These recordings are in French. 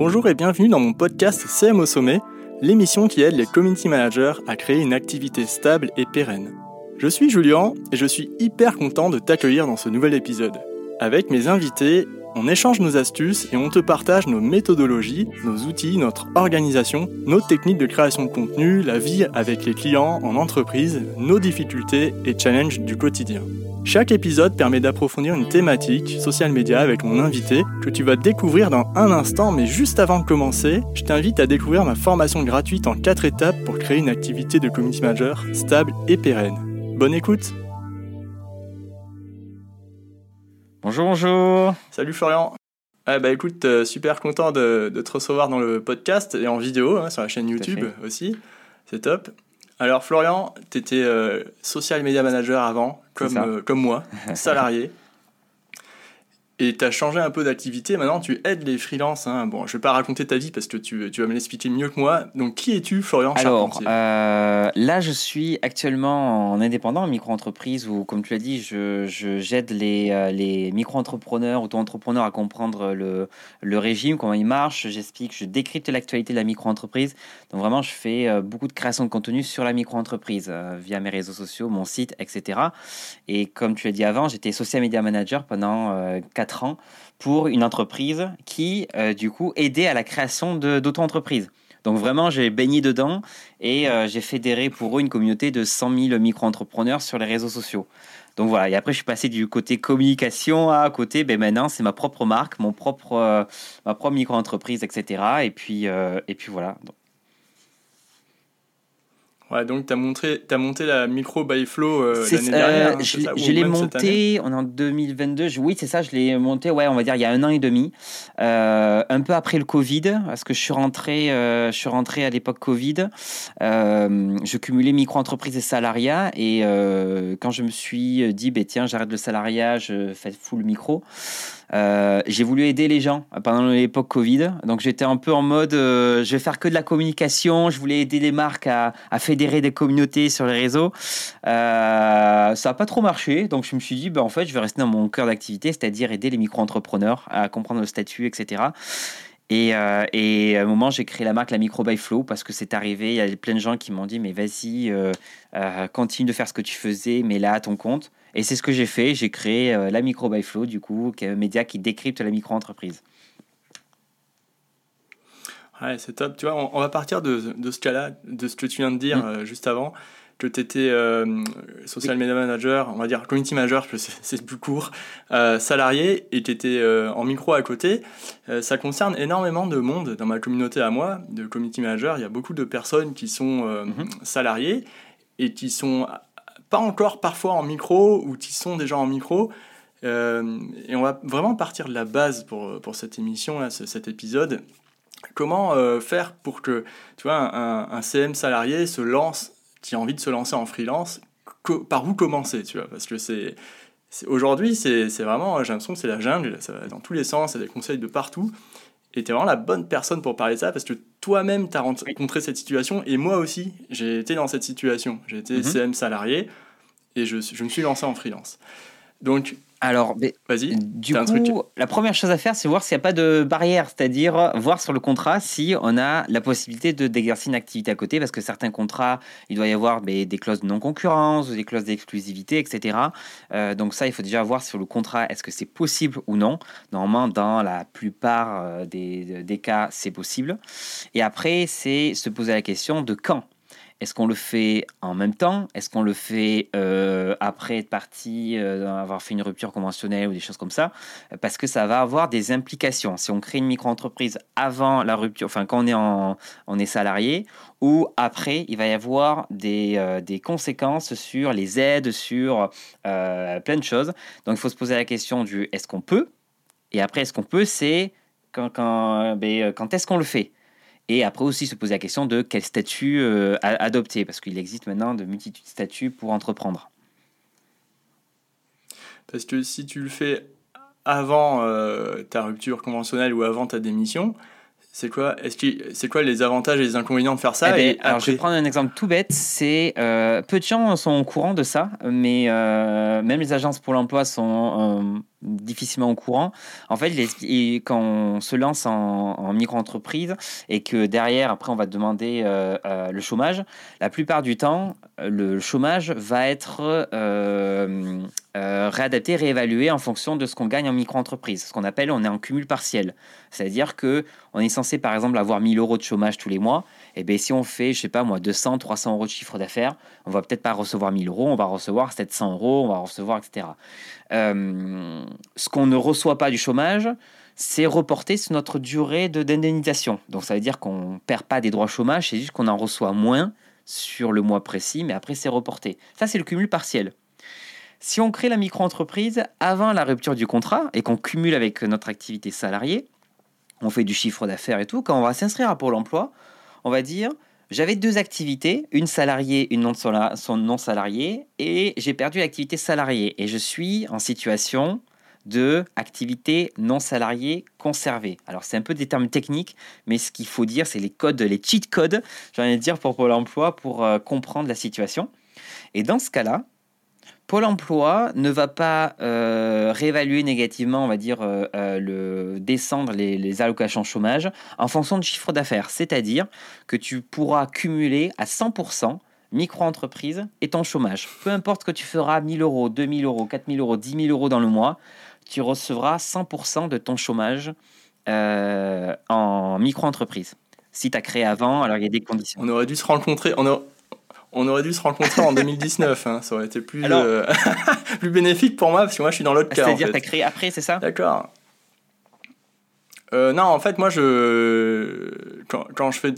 Bonjour et bienvenue dans mon podcast CM au sommet, l'émission qui aide les community managers à créer une activité stable et pérenne. Je suis Julien et je suis hyper content de t'accueillir dans ce nouvel épisode. Avec mes invités, on échange nos astuces et on te partage nos méthodologies, nos outils, notre organisation, nos techniques de création de contenu, la vie avec les clients en entreprise, nos difficultés et challenges du quotidien. Chaque épisode permet d'approfondir une thématique, social media, avec mon invité, que tu vas découvrir dans un instant, mais juste avant de commencer, je t'invite à découvrir ma formation gratuite en 4 étapes pour créer une activité de community manager stable et pérenne. Bonne écoute Bonjour, bonjour. Salut Florian. Ah bah écoute, euh, super content de, te recevoir dans le podcast et en vidéo, hein, sur la chaîne YouTube aussi, c'est top. Alors Florian, tu étais euh, social media manager avant, comme, euh, comme moi, salarié. Et tu as changé un peu d'activité. Maintenant, tu aides les freelances. Hein. Bon, je vais pas raconter ta vie parce que tu, tu vas me l'expliquer mieux que moi. Donc, qui es-tu, Florian Alors, euh, là, je suis actuellement en indépendant, en micro-entreprise, où, comme tu l'as dit, je, j'aide les, euh, les micro-entrepreneurs, auto-entrepreneurs à comprendre le, le régime, comment il marche. J'explique, je décrypte l'actualité de la micro-entreprise. Donc, vraiment, je fais euh, beaucoup de création de contenu sur la micro-entreprise via mes réseaux sociaux, mon site, etc. Et comme tu l'as dit avant, j'étais social media manager pendant 4 ans pour une entreprise qui, euh, du coup, aidait à la création d'auto-entreprises. Donc vraiment, j'ai baigné dedans et euh, j'ai fédéré pour eux une communauté de 100 000 micro-entrepreneurs sur les réseaux sociaux. Donc voilà, et après je suis passé du côté communication à côté, ben maintenant c'est ma propre marque, mon propre, euh, ma propre micro-entreprise, etc. Et puis, et puis voilà. Ouais, donc tu as, montré, as monté la micro by Flow euh, l'année dernière. Euh, hein, je, l'ai monté, on est en 2022, oui c'est ça, je l'ai monté, ouais, on va dire il y a un an et demi, euh, un peu après le Covid, parce que je suis rentré, je suis rentré à l'époque Covid, je cumulais micro-entreprise et salariat, et quand je me suis dit, ben, tiens, j'arrête le salariat, je fais full micro, euh, j'ai voulu aider les gens pendant l'époque Covid. Donc j'étais un peu en mode, euh, je vais faire que de la communication. Je voulais aider les marques à, fédérer des communautés sur les réseaux. Euh, ça n'a pas trop marché. Donc je me suis dit, ben, en fait, je vais rester dans mon cœur d'activité, c'est-à-dire aider les micro-entrepreneurs à comprendre le statut, etc. Et, à un moment, j'ai créé la marque La Micro by Flow parce que c'est arrivé. Il y a plein de gens qui m'ont dit Mais vas-y, continue de faire ce que tu faisais, mais là à ton compte. Et c'est ce que j'ai fait. J'ai créé euh, la Micro by Flow, du coup, qui est un média qui décrypte la micro-entreprise. Ouais, c'est top. Tu vois, on, va partir de, de ce cas-là, de ce que tu viens de dire mm. euh, juste avant, que tu étais euh, social media manager, on va dire community manager, c'est plus court, salarié, et tu étais en micro à côté. ça concerne énormément de monde dans ma communauté à moi, de community manager. Il y a beaucoup de personnes qui sont mm-hmm. salariées et qui sont pas encore parfois en micro ou qui sont déjà en micro. Euh, et on va vraiment partir de la base pour, pour cette émission, là, cet épisode. Comment euh, faire pour que tu vois, un, CM salarié se lance, qui a envie de se lancer en freelance, par où commencer tu vois? Parce que c'est, aujourd'hui, c'est, vraiment, j'ai l'impression que c'est la jungle, ça va dans tous les sens, il y a des conseils de partout. Et tu es vraiment la bonne personne pour parler de ça parce que toi-même, tu as rencontré cette situation et moi aussi, j'ai été dans cette situation. J'ai été CM mhm. salarié et je, je, me suis lancé en freelance. Donc, alors, vas-y. Du coup, la première chose à faire, c'est voir s'il n'y a pas de barrière, c'est-à-dire voir sur le contrat si on a la possibilité de d'exercer une activité à côté, parce que certains contrats, il doit y avoir des clauses de non-concurrence, des clauses d'exclusivité, etc. Euh, donc ça, il faut déjà voir sur le contrat, est-ce que c'est possible ou non. Normalement, dans la plupart euh, des, des cas, c'est possible. Et après, c'est se poser la question de quand. Est-ce qu'on le fait en même temps? Est-ce qu'on le fait euh, après être parti, euh, avoir fait une rupture conventionnelle ou des choses comme ça? Parce que ça va avoir des implications. Si on crée une micro-entreprise avant la rupture, enfin quand on est, en, on est salarié, ou après, il va y avoir des, euh, des conséquences sur les aides, sur plein de choses. Donc il faut se poser la question du est-ce qu'on peut? Et après, est-ce qu'on peut, c'est quand, quand, ben, quand est-ce qu'on le fait? Et après aussi se poser la question de quel statut euh, adopter, parce qu'il existe maintenant de multitudes de statuts pour entreprendre. Parce que si tu le fais avant euh, ta rupture conventionnelle ou avant ta démission, c'est quoi, est-ce c'est quoi les avantages et les inconvénients de faire ça eh ben, Alors, je vais prendre un exemple tout bête. C'est euh, peu de gens sont au courant de ça, mais euh, même les agences pour l'emploi sont difficilement au courant. En fait, quand on se lance en, micro-entreprise et que derrière, après, on va demander le chômage, la plupart du temps, le chômage va être réadapté, réévalué en fonction de ce qu'on gagne en micro-entreprise. Ce qu'on appelle, on est en cumul partiel. C'est-à-dire que on est censé, par exemple, avoir 1000 euros de chômage tous les mois. Eh bien, si on fait, je sais pas moi, 200, 300 euros de chiffre d'affaires, on va peut-être pas recevoir 1000 euros, on va recevoir 700 euros, on va recevoir, etc. Euh, ce qu'on ne reçoit pas du chômage, c'est reporté sur notre durée d'indemnisation. Donc, ça veut dire qu'on ne perd pas des droits chômage, c'est juste qu'on en reçoit moins sur le mois précis, mais après, c'est reporté. Ça, c'est le cumul partiel. Si on crée la micro-entreprise avant la rupture du contrat et qu'on cumule avec notre activité salariée, on fait du chiffre d'affaires et tout, quand on va s'inscrire à Pôle emploi, on va dire j'avais deux activités, une salariée, une non salariée, et j'ai perdu l'activité salariée. Et je suis en situation de activité non salariée conservée. Alors c'est un peu des termes techniques, mais ce qu'il faut dire, c'est les codes, les cheat codes, j'ai envie de dire pour Pôle emploi, pour euh, comprendre la situation. Et dans ce cas-là, Pôle emploi ne va pas euh, réévaluer négativement, on va dire, euh, euh, le, descendre les, allocations chômage en fonction de chiffre d'affaires. C'est-à-dire que tu pourras cumuler à 100% micro-entreprise et ton chômage. Peu importe que tu feras 1000 euros, 2000 euros, 4000 euros, 10 000 euros dans le mois, tu recevras 100% de ton chômage en micro-entreprise. Si tu as créé avant, alors il y a des conditions. On aurait dû se rencontrer. On, on aurait dû se rencontrer en 2019. Hein. Ça aurait été plus, euh, plus bénéfique pour moi parce que moi je suis dans l'autre cas. C'est-à-dire que tu as créé après, c'est ça? D'accord. Euh, non, en fait, moi, je quand, quand je fais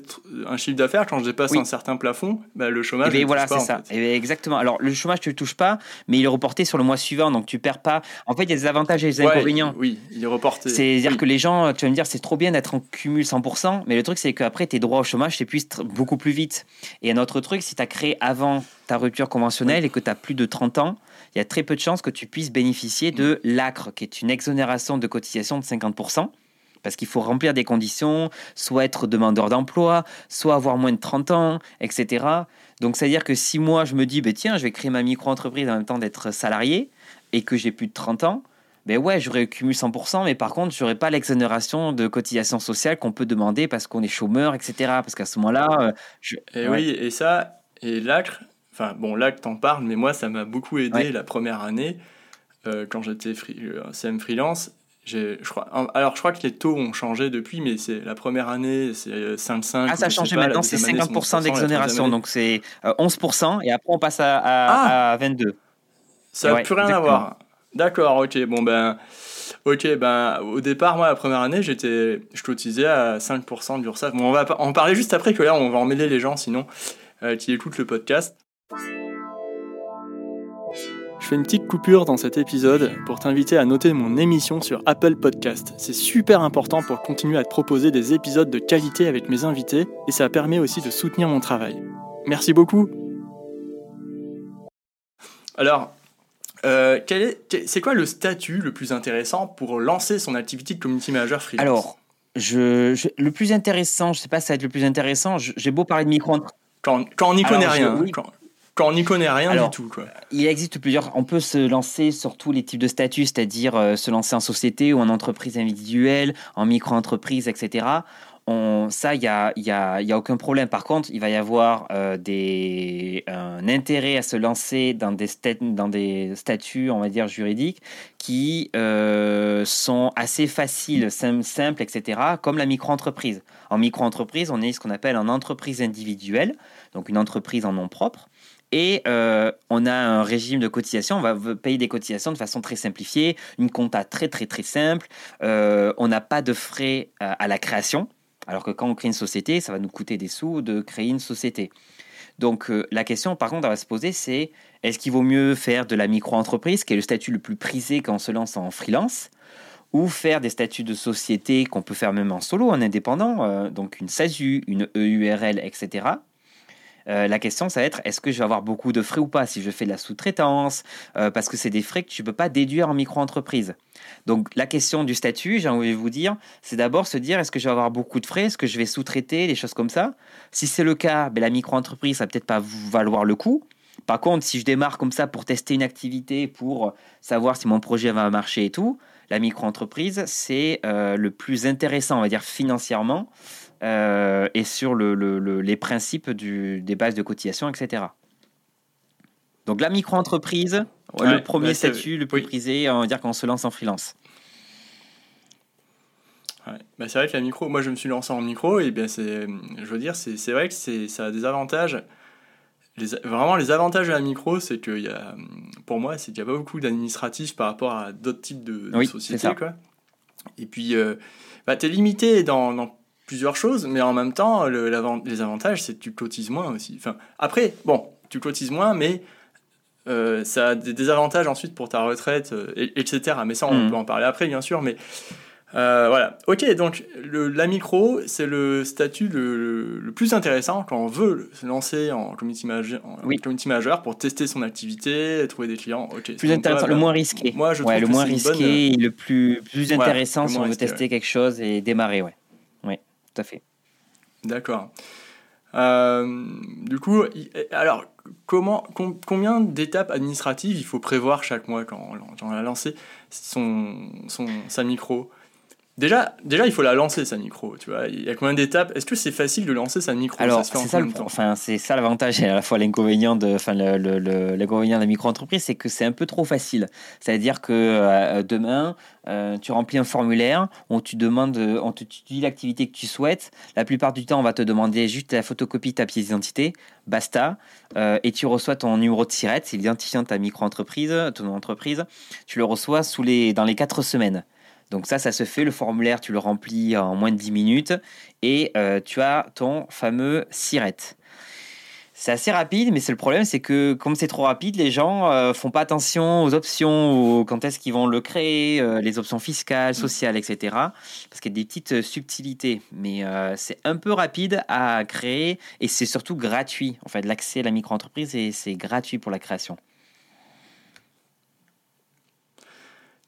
un chiffre d'affaires, quand je dépasse un certain plafond, bah, le chômage. Et eh ben, voilà, c'est ça. Et eh ben, exactement. Alors, le chômage, tu le touches pas, mais il est reporté sur le mois suivant, donc tu perds pas. En fait, il y a des avantages et des inconvénients. Oui, il est reporté. C'est-à-dire que les gens, tu vas me dire, c'est trop bien d'être en cumul 100%, mais le truc, c'est qu'après, tes droits au chômage s'épuisent beaucoup plus vite. Et un autre truc, si tu as créé avant ta rupture conventionnelle et que tu as plus de 30 ans, il y a très peu de chances que tu puisses bénéficier de l'ACRE, qui est une exonération de cotisation de 50% parce qu'il faut remplir des conditions, soit être demandeur d'emploi, soit avoir moins de 30 ans, etc. Donc, c'est-à-dire que si moi, je me dis, ben, tiens, je vais créer ma micro-entreprise en même temps d'être salarié et que j'ai plus de 30 ans, ben ouais, j'aurais cumulé 100%, mais par contre, j'aurais pas l'exonération de cotisation sociale qu'on peut demander parce qu'on est chômeur, etc. Parce qu'à ce moment-là, euh, je... Et oui, et ça, et l'ACRE, enfin bon, l'ACRE t'en parle, mais moi, ça m'a beaucoup aidé la première année euh, quand j'étais free, euh, CM freelance je crois, alors, je crois que les taux ont changé depuis, mais c'est la première année, c'est 5,5. Ah, ça a changé maintenant, c'est 50% d'exonération, donc c'est 11%, euh, et après on passe à, à, 22. Ah ça n'a plus rien à voir. D'accord, ok, bon ben. Ok, ben au départ, moi, la première année, j'étais, je cotisais à 5% de l'URSSAF. Bon, on va en parler juste après, que là, on va emmêler les gens, sinon, euh, qui écoutent le podcast. Fais une petite coupure dans cet épisode pour t'inviter à noter mon émission sur Apple Podcast. C'est super important pour continuer à te proposer des épisodes de qualité avec mes invités et ça permet aussi de soutenir mon travail. Merci beaucoup. Alors, euh, c'est quoi le statut le plus intéressant pour lancer son activité de community manager freelance? Alors, je, le plus intéressant, je sais pas si ça va être le plus intéressant, j'ai beau parler de micro quand, quand on n'y connaît rien. Quand on n'y connaît rien du tout. Quoi. Il existe plusieurs. On peut se lancer sur tous les types de statuts, c'est-à-dire euh, se lancer en société ou en entreprise individuelle, en micro-entreprise, etc. On, ça, il n'y a, y a, y a, aucun problème. Par contre, il va y avoir euh, des, un intérêt à se lancer dans des, dans des statuts, on va dire, juridiques qui euh, sont assez faciles, simples, etc., comme la micro-entreprise. En micro-entreprise, on est ce qu'on appelle en entreprise individuelle, donc une entreprise en nom propre. Et euh, on a un régime de cotisation, on va payer des cotisations de façon très simplifiée, une compta très très très simple. Euh, on n'a pas de frais euh, à, la création, alors que quand on crée une société, ça va nous coûter des sous de créer une société. Donc la question par contre à se poser, c'est est-ce qu'il vaut mieux faire de la micro-entreprise, qui est le statut le plus prisé quand on se lance en freelance, ou faire des statuts de société qu'on peut faire même en solo, en indépendant, donc une SASU, une EURL, etc. Euh, la question, ça va être est-ce que je vais avoir beaucoup de frais ou pas si je fais de la sous-traitance euh, Parce que c'est des frais que tu ne peux pas déduire en micro-entreprise. Donc la question du statut, j'ai envie de vous dire, c'est d'abord se dire est-ce que je vais avoir beaucoup de frais Est-ce que je vais sous-traiter Des choses comme ça. Si c'est le cas, ben, la micro-entreprise, ça va peut-être pas valoir le coup. Par contre, si je démarre comme ça pour tester une activité, pour savoir si mon projet va marcher et tout, la micro-entreprise, c'est euh, le plus intéressant, on va dire, financièrement. Euh, et sur les principes des bases de cotisation, etc. Donc la micro-entreprise, le premier statut le plus prisé, on va dire qu'on se lance en freelance. Bah, c'est vrai que la micro, moi je me suis lancé en micro et bien c'est, je veux dire, c'est vrai que ça a des avantages. vraiment, les avantages de la micro, c'est qu'il y a, pour moi, c'est qu'il n'y a pas beaucoup d'administratifs par rapport à d'autres types de, sociétés. Quoi. Et puis, euh, bah, tu es limité dans, dans plusieurs choses, mais en même temps, le, les avantages, c'est que tu cotises moins aussi. Enfin, après, bon, tu cotises moins, mais euh, ça a des désavantages ensuite pour ta retraite, euh, etc. Mais ça, on mm. peut en parler après, bien sûr. Mais euh, voilà. Ok, donc le, la micro, c'est le statut le, le, plus intéressant quand on veut se lancer en community, manager, en community manager pour tester son activité, trouver des clients. Ok. Plus intéressant, le moins risqué. Moi, je ouais, le moins risqué, le plus, plus intéressant si on veut tester quelque chose et démarrer, ouais tout fait. D'accord. Euh, du coup, alors, comment, combien d'étapes administratives il faut prévoir chaque mois quand on, a lancé son, son, sa micro? Déjà, déjà, il faut la lancer sa micro. Tu vois, il y a combien d'étapes? Est-ce que c'est facile de lancer sa micro? Alors, c'est ça, enfin, c'est ça l'avantage et à la fois l'inconvénient de, enfin, l'inconvénient de la micro-entreprise, c'est que c'est un peu trop facile. C'est-à-dire que euh, demain, euh, tu remplis un formulaire, on te demande, on te dit l'activité que tu souhaites. La plupart du temps, on va te demander juste la photocopie de ta pièce d'identité, basta, euh, et tu reçois ton numéro de SIRET, c'est l'identifiant de ta micro-entreprise, ton entreprise. Tu le reçois sous les, dans les quatre semaines. Donc ça, ça se fait, le formulaire, tu le remplis en moins de 10 minutes et euh, tu as ton fameux SIRET. C'est assez rapide, mais c'est le problème, c'est que comme c'est trop rapide, les gens euh, font pas attention aux options, quand est-ce qu'ils vont le créer, euh, les options fiscales, sociales, etc. Parce qu'il y a des petites subtilités, mais c'est un peu rapide à créer et c'est surtout gratuit. En fait, l'accès à la micro-entreprise, c'est gratuit pour la création.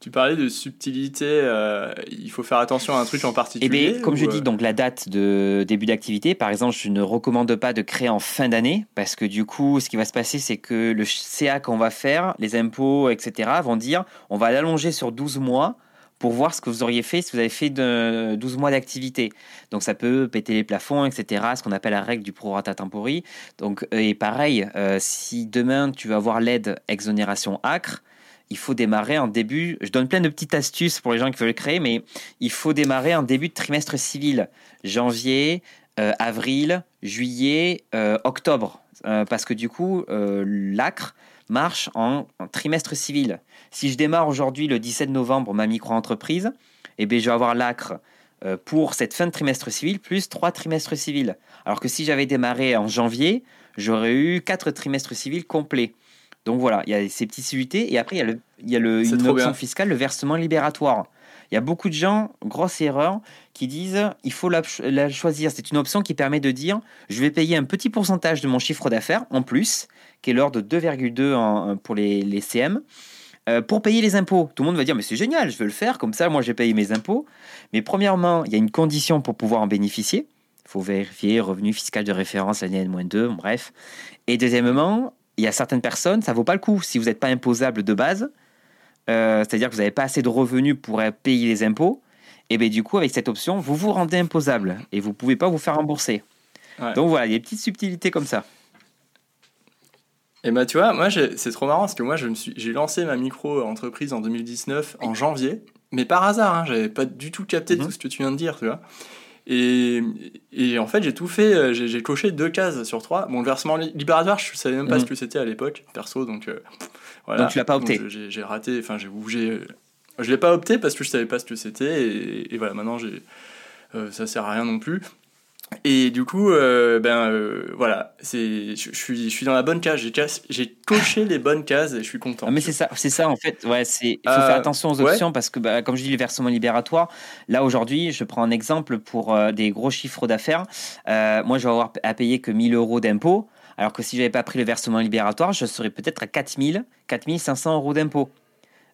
Tu parlais de subtilité, euh, il faut faire attention à un truc en particulier Eh bien, comme je dis, euh, donc la date de début d'activité, par exemple, je ne recommande pas de créer en fin d'année, parce que du coup, ce qui va se passer, c'est que le CA qu'on va faire, les impôts, etc., vont dire on va l'allonger sur 12 mois pour voir ce que vous auriez fait si vous avez fait de 12 mois d'activité. Donc ça peut péter les plafonds, etc., ce qu'on appelle la règle du prorata tempori. Donc, et pareil, euh, si demain tu vas avoir l'aide exonération ACRE, il faut démarrer en début. Je donne plein de petites astuces pour les gens qui veulent le créer, mais il faut démarrer en début de trimestre civil, janvier, euh, avril, juillet, euh, octobre, euh, parce que du coup, l'ACRE marche en, trimestre civil. Si je démarre aujourd'hui le 17 novembre ma micro-entreprise, eh bien, je vais avoir l'ACRE pour cette fin de trimestre civil plus trois trimestres civils. Alors que si j'avais démarré en janvier, j'aurais eu quatre trimestres civils complets. Donc voilà, il y a ces petites subtilités. Et après, il y a, le, il y a le, une option fiscale, le versement libératoire. Il y a beaucoup de gens, grosse erreur, qui disent il faut la, choisir. C'est une option qui permet de dire je vais payer un petit pourcentage de mon chiffre d'affaires en plus, qui est l'ordre de 2,2 pour les, les CM, euh, pour payer les impôts. Tout le monde va dire mais c'est génial, je veux le faire, comme ça moi j'ai payé mes impôts. Mais premièrement, il y a une condition pour pouvoir en bénéficier. Il faut vérifier revenu fiscal de référence l'année N-2, bref. Et deuxièmement, il y a certaines personnes, ça vaut pas le coup. Si vous n'êtes pas imposable de base, euh, c'est-à-dire que vous n'avez pas assez de revenus pour payer les impôts, et bien du coup, avec cette option, vous vous rendez imposable et vous ne pouvez pas vous faire rembourser. Donc voilà, il y a des petites subtilités comme ça. Et bah tu vois, moi c'est trop marrant parce que moi j'ai lancé ma micro-entreprise en 2019 en janvier, mais par hasard, hein, j'avais pas du tout capté mhm. tout ce que tu viens de dire, tu vois. Et, et, en fait, j'ai tout fait, euh, j'ai coché deux cases sur trois. Bon, le versement libératoire, je savais même pas ce mm. que c'était à l'époque, perso, donc euh, voilà. Donc tu l'as pas opté J'ai raté, enfin, j'ai. Je l'ai pas opté parce que je savais pas ce que c'était, et, et, voilà, maintenant, j'ai, euh, ça sert à rien non plus. Et du coup, euh, ben euh, voilà, c'est, je, suis, je suis dans la bonne case. J'ai, j'ai coché les bonnes cases et je suis content. Ah, mais c'est ça, c'est ça en fait. Ouais, c'est, il faut faire euh, attention aux options parce que, bah, comme je dis, les versements libératoires. Là aujourd'hui, je prends un exemple pour des gros chiffres d'affaires. moi, je vais avoir à payer que 1000 euros d'impôts. Alors que si j'avais pas pris le versement libératoire, je serais peut-être à 4000, 4500 euros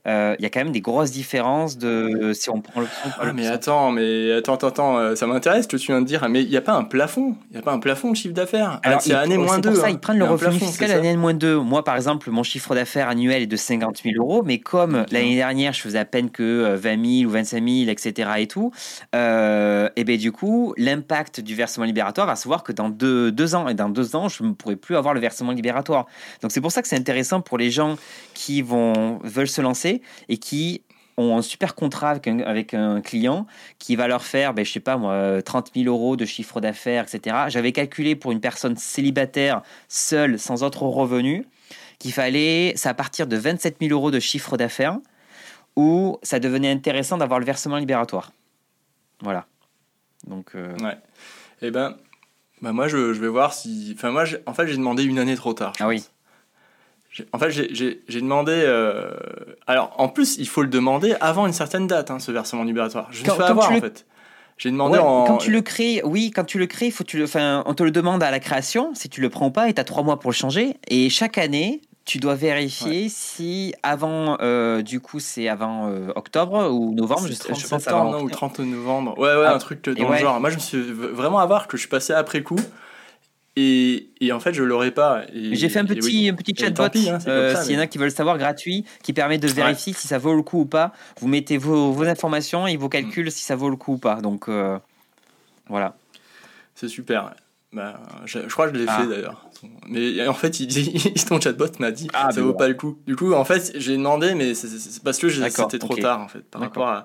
Euh, il y a quand même des grosses différences de si on prend le ah, mais attends, mais attends, attends, attends, euh, ça m'intéresse ce que tu viens de dire. Mais il n'y a pas un plafond, il n'y a pas un plafond de chiffre d'affaires. Alors, c'est année moins 2. Pour ça, hein. ils prennent le revenu fiscal l'année moins 2. Moi, par exemple, mon chiffre d'affaires annuel est de 50 000 euros, mais comme l'année dernière, je faisais à peine que 20 euh, 000 ou 25 000, etc. et tout, et ben du coup, l'impact du versement libératoire va se voir que dans deux, deux ans, et dans deux ans, je ne pourrai plus avoir le versement libératoire. Donc c'est pour ça que c'est intéressant pour les gens qui vont veulent se lancer et qui ont un super contrat avec un, client qui va leur faire, ben, je sais pas moi, 30 000 euros de chiffre d'affaires, etc. J'avais calculé pour une personne célibataire, seule, sans autre revenu, qu'il fallait, c'est à partir de 27 000 euros de chiffre d'affaires, où ça devenait intéressant d'avoir le versement libératoire. Voilà. Donc. Euh, ouais. Eh ben, bah moi, je, vais voir si. Enfin, moi, en fait, j'ai demandé une année trop tard. ah oui. En fait, j'ai demandé. Euh, alors, en plus, il faut le demander avant une certaine date, hein, ce versement libératoire. Je ne avoir, en fait. J'ai demandé en... Quand tu le crées, oui, quand tu le crées, faut tu le, enfin, on te le demande à la création, si tu le prends pas, et tu as trois mois pour le changer. Et chaque année, tu dois vérifier si avant, euh, du coup, c'est avant euh, octobre ou novembre, je sais pas. ou 30 novembre. Ouais, ouais, ah, un truc dans le genre. Moi, je me suis vraiment à voir que je suis passé après coup. Et, et, en fait, je l'aurais pas. J'ai fait un petit, un petit chatbot. Hein, euh, S'il y en a qui veulent savoir, gratuit, qui permet de vérifier si ça vaut le coup ou pas. Vous mettez vos, vos informations et vos calculs si ça vaut le coup ou pas. Donc euh, voilà. C'est super. Bah, je, crois que je l'ai ah. fait d'ailleurs. Mais en fait, il, ton chatbot m'a dit ah, ça vaut pas le coup. Du coup, en fait, j'ai demandé, mais c'est parce que c'était trop tard en fait. Par rapport à.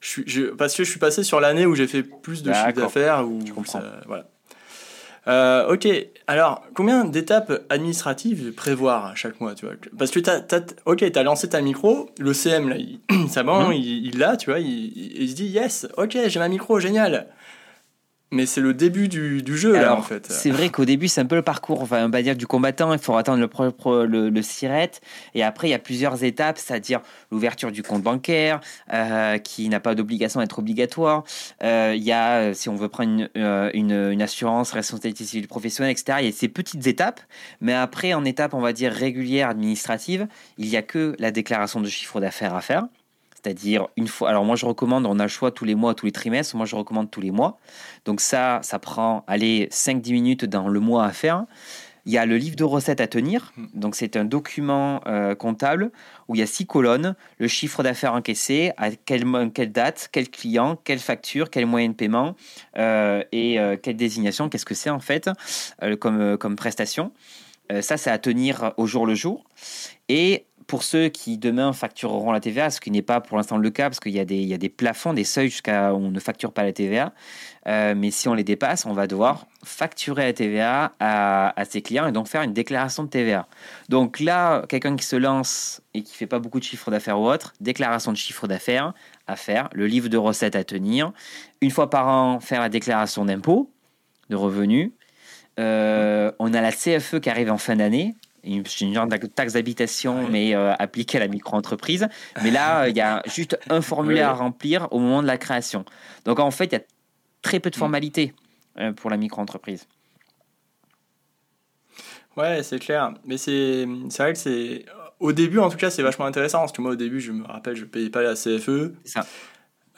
Je, je, parce que je suis passé sur l'année où j'ai fait plus de chiffre d'affaires. voilà. Euh, ok, alors combien d'étapes administratives prévoir chaque mois tu vois Parce que tu as, ok, tu as lancé ta micro, le CM là, il, ça bon, mhm. il l'a, tu vois, il, il, se dit yes, ok, j'ai ma micro, génial. Mais c'est le début du, du jeu, là, en fait. C'est vrai qu'au début, c'est un peu le parcours, enfin, on va dire, du combattant. Il faut attendre le, le, le siret. Et après, il y a plusieurs étapes, c'est-à-dire l'ouverture du compte bancaire, euh, qui n'a pas d'obligation d'être obligatoire. Euh, il y a, euh, si on veut prendre une, une, une, assurance, responsabilité civile professionnelle, etc. Il y a ces petites étapes. Mais après, en étape, on va dire, régulière, administrative, il n'y a que la déclaration de chiffre d'affaires à faire. C'est-à-dire une fois. Alors moi je recommande, on a le choix tous les mois, tous les trimestres. Moi je recommande tous les mois. Donc ça, ça prend allez 5-10 minutes dans le mois à faire. Il y a le livre de recettes à tenir. Hmm. Donc c'est un document euh, comptable où il y a six colonnes, le chiffre d'affaires encaissé, à quelle, quelle, date, quel client, quelle facture, quel moyen de paiement euh, et euh, quelle désignation, qu'est-ce que c'est en fait comme, comme prestation. ça, c'est à tenir au jour le jour. Et pour ceux qui demain factureront la TVA, ce qui n'est pas pour l'instant le cas, parce qu'il y, a des, des plafonds, des seuils jusqu'à où on ne facture pas la TVA. Euh, mais si on les dépasse, on va devoir facturer la TVA à, ses clients et donc faire une déclaration de TVA. Donc là, quelqu'un qui se lance et qui fait pas beaucoup de chiffre d'affaires ou autre, déclaration de chiffre d'affaires à faire, le livre de recettes à tenir, une fois par an, faire la déclaration d'impôt, de revenus. Euh, on a la CFE qui arrive en fin d'année, une genre de taxe d'habitation, mais euh, appliquée à la micro-entreprise. Mais là, il y a juste un formulaire à remplir au moment de la création. Donc en fait, il y a très peu de mm. formalités euh, pour la micro-entreprise. Ouais, c'est clair. Mais c'est vrai que c'est. Au début, en tout cas, c'est vachement intéressant. Parce que moi, au début, je me rappelle, je ne payais pas la CFE. Ça.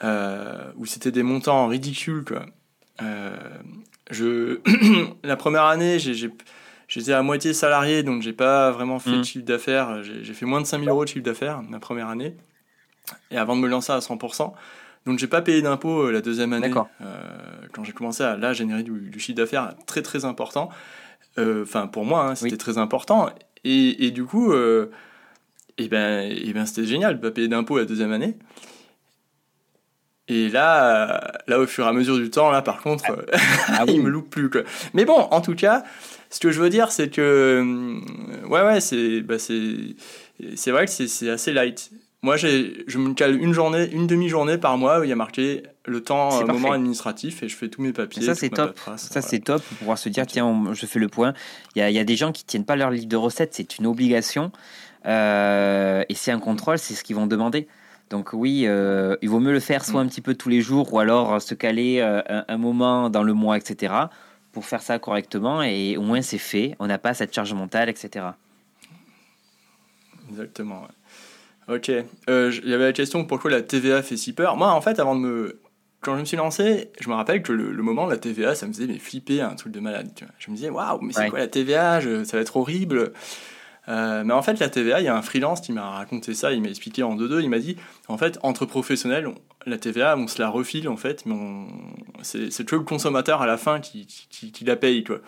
Euh, où c'était des montants ridicules, quoi. je... la première année, j'ai J'étais à moitié salarié, donc j'ai pas vraiment fait de mm. chiffre d'affaires. J'ai fait moins de 5000 euros de chiffre d'affaires ma première année. Et avant de me lancer à 100%. Donc j'ai pas payé d'impôts euh, la deuxième année. Euh, quand j'ai commencé à là générer du, chiffre d'affaires très très important. Euh, enfin pour moi, hein, c'était très important. Et, et du coup, et ben, et ben c'était génial de pas payer d'impôts la deuxième année. Et là, là, au fur et à mesure du temps, là, par contre, ah. ah il me loupe plus. Quoi. Mais bon, en tout cas, ce que je veux dire, c'est que, euh, ouais, ouais, c'est, bah, vrai que c'est assez light. Moi, je me cale une journée, une demi-journée par mois où il y a marqué le temps, euh, moment administratif et je fais tous mes papiers. ça, c'est top. ça, c'est top pour pouvoir se dire, tiens, je fais le point. Il y a, y a, des gens qui tiennent pas leur livre de recettes, c'est une obligation. Euh, et c'est un contrôle, c'est ce qu'ils vont demander. Donc oui, il vaut mieux le faire soit mm. un petit peu tous les jours ou alors se caler un, un, moment dans le mois, etc pour faire ça correctement et au moins c'est fait. On n'a pas cette charge mentale, etc. Exactement. Ok. Euh, il y avait la question pourquoi la TVA fait si peur? Moi, en fait, avant de me. Quand je me suis lancé, je me rappelle que le, moment de la TVA, ça me faisait mais, flipper, un truc de malade. Je me disais, waouh, mais c'est quoi la TVA Ça va être horrible. Euh, mais en fait, la TVA, il y a un freelance qui m'a raconté ça, il m'a expliqué en deux-deux, il m'a dit, en fait, entre professionnels, la TVA, on se la refile, en fait, mais c'est que le consommateur à la fin qui, qui, qui la paye, quoi.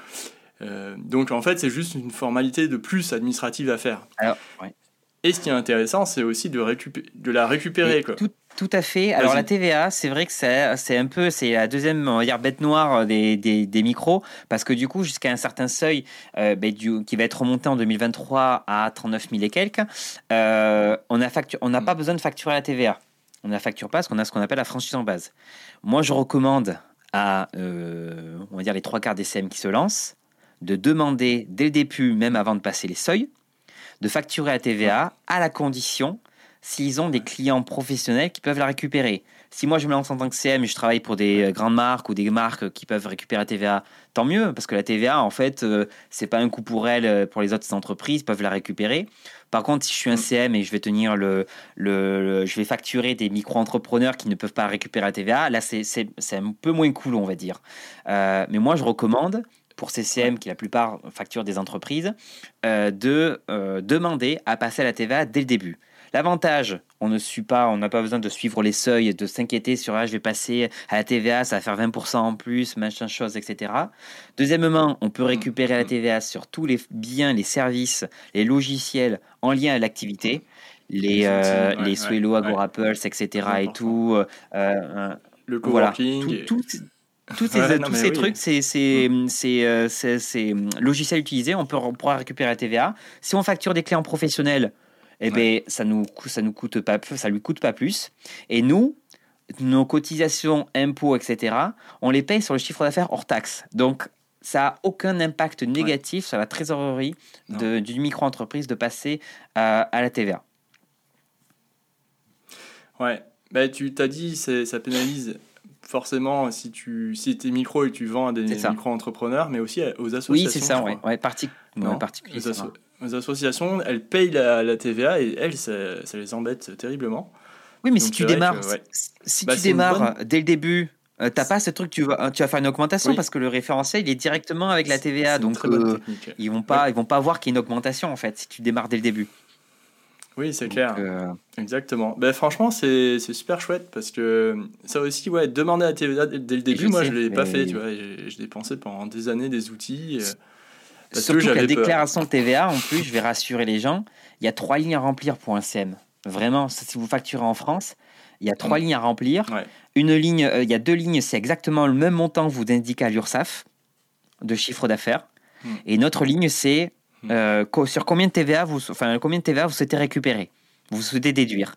Euh, donc, en fait, c'est juste une formalité de plus administrative à faire. Alors, ouais. Et ce qui est intéressant, c'est aussi de, de la récupérer. Quoi. Tout, tout, à fait. Alors la TVA, c'est vrai que c'est un peu, c'est la deuxième on va dire, bête noire des, des, des micros, parce que du coup, jusqu'à un certain seuil, euh, ben, du, qui va être remonté en 2023 à 39 000 et quelques, euh, on n'a on n'a pas besoin de facturer la TVA. On ne la facture pas parce qu'on a ce qu'on appelle la franchise en base. Moi, je recommande à, euh, on va dire, les trois quarts des CM qui se lancent, de demander dès le début, même avant de passer les seuils, de facturer à TVA à la condition s'ils ont des clients professionnels qui peuvent la récupérer. Si moi je me lance en tant que CM et je travaille pour des euh, grandes marques ou des marques qui peuvent récupérer la TVA, tant mieux, parce que la TVA, en fait, euh, c'est pas un coût pour elles, euh, pour les autres entreprises, peuvent la récupérer. Par contre, si je suis un CM et je vais tenir le, le, je vais facturer des micro-entrepreneurs qui ne peuvent pas récupérer la TVA, là c'est un peu moins cool, on va dire. mais moi je recommande pour CCM, qui la plupart facturent des entreprises, euh, de euh, demander à passer à la TVA dès le début. L'avantage, on ne suit pas, on n'a pas besoin de suivre les seuils, de s'inquiéter sur ah, je vais passer à la TVA, ça va faire 20% en plus, machin chose, etc. Deuxièmement, on peut récupérer la TVA sur tous les biens, les services, les logiciels en lien à l'activité, les, euh, les Swello, Agorapulse, etc. et tout. Euh, le coworking. tout, tous ces, tous ces trucs, c'est ces, euh, euh, logiciels utilisés, on, peut, pourra récupérer la TVA. Si on facture des clients professionnels, eh ben, ça nous ça nous coûte pas ça lui coûte pas plus. Et nous, nos cotisations, impôts, etc., on les paye sur le chiffre d'affaires hors taxe. Donc ça n'a aucun impact négatif sur la trésorerie d'une micro-entreprise de passer à, à la TVA. Ouais, bah, tu t'as dit ça pénalise forcément si tu si es micro et tu vends à des micro-entrepreneurs, mais aussi aux associations. Oui, c'est ça, ouais. ouais parti particulier. Les, associations, elles payent la, TVA et elles, ça, les embête terriblement. Oui, mais si tu démarres, si bah, tu démarres dès le début, tu euh, t'as pas ce truc, tu vas, tu vas faire une augmentation parce que le référentiel il est directement avec la TVA, donc euh, ils vont pas, ils vont pas voir qu'il y a une augmentation en fait si tu démarres dès le début. Oui, c'est clair. Euh, Exactement. Ben, franchement, c'est super chouette parce que ça aussi, ouais, demander à TVA dès le début, moi, je ne l'ai pas fait. Tu vois, j'ai dépensé pendant des années des outils. Parce Surtout que, la déclaration de TVA, en plus, je vais rassurer les gens, il y a trois lignes à remplir pour un CM. Vraiment, si vous facturez en France, il y a trois mm. lignes à remplir. Une ligne, euh, il y a deux lignes, c'est exactement le même montant que vous indiquez à l'URSSAF de chiffre d'affaires. Mm. Et une autre ligne, c'est Hmm. Euh, sur combien de TVA vous, enfin, combien de TVA vous souhaitez récupérer, vous souhaitez déduire.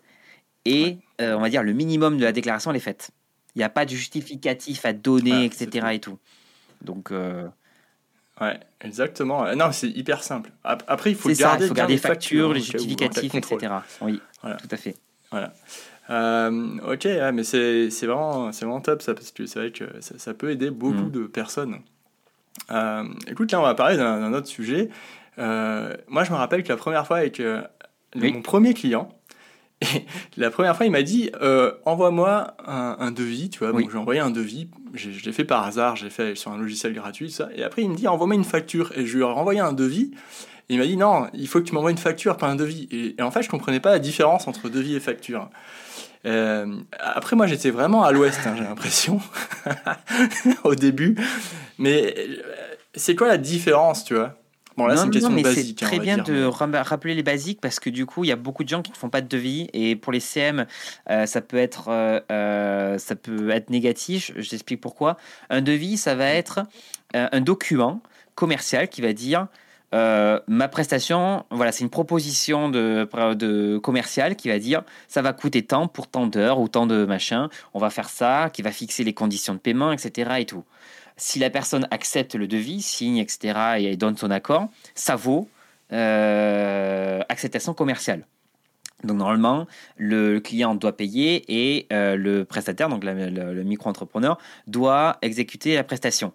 Et euh, on va dire le minimum de la déclaration elle est faite. Il n'y a pas de justificatif à donner, etc. et tout. Donc. Euh, ouais, exactement. Non, c'est hyper simple. Après, il faut garder, il faut garder les factures, les justificatifs, etc. Oui, tout à fait. Voilà. ok, mais c'est vraiment, vraiment top ça, parce que c'est vrai que ça, peut aider beaucoup hmm. de personnes. écoute, là, on va parler d'un autre sujet. Euh, moi, je me rappelle que la première fois avec euh, mon premier client, la première fois, il m'a dit euh, envoie-moi un, devis, tu vois. Donc, j'ai envoyé un devis, je, l'ai fait par hasard, j'ai fait sur un logiciel gratuit, ça. Et après, il me dit envoie-moi une facture. Et je lui ai renvoyé un devis. Et il m'a dit non, il faut que tu m'envoies une facture, pas un devis. Et, en fait, je comprenais pas la différence entre devis et facture. après, moi, j'étais vraiment à l'ouest, hein, j'ai l'impression, au début. Mais c'est quoi la différence, tu vois? Bon, là, c'est une question basique. C'est hein, très bien de rappeler les basiques parce que du coup, il y a beaucoup de gens qui ne font pas de devis et pour les CM, euh, ça, peut être, euh, euh, ça peut être négatif. Je t'explique pourquoi. Un devis, ça va être un document commercial qui va dire ma prestation, voilà, c'est une proposition de, de commerciale qui va dire ça va coûter tant pour tant d'heures ou tant de machin, on va faire ça, qui va fixer les conditions de paiement, etc. et tout. Si la personne accepte le devis, signe, etc., et donne son accord, ça vaut euh, acceptation commerciale. Donc normalement, le client doit payer et euh, le prestataire, donc le, micro-entrepreneur, doit exécuter la prestation.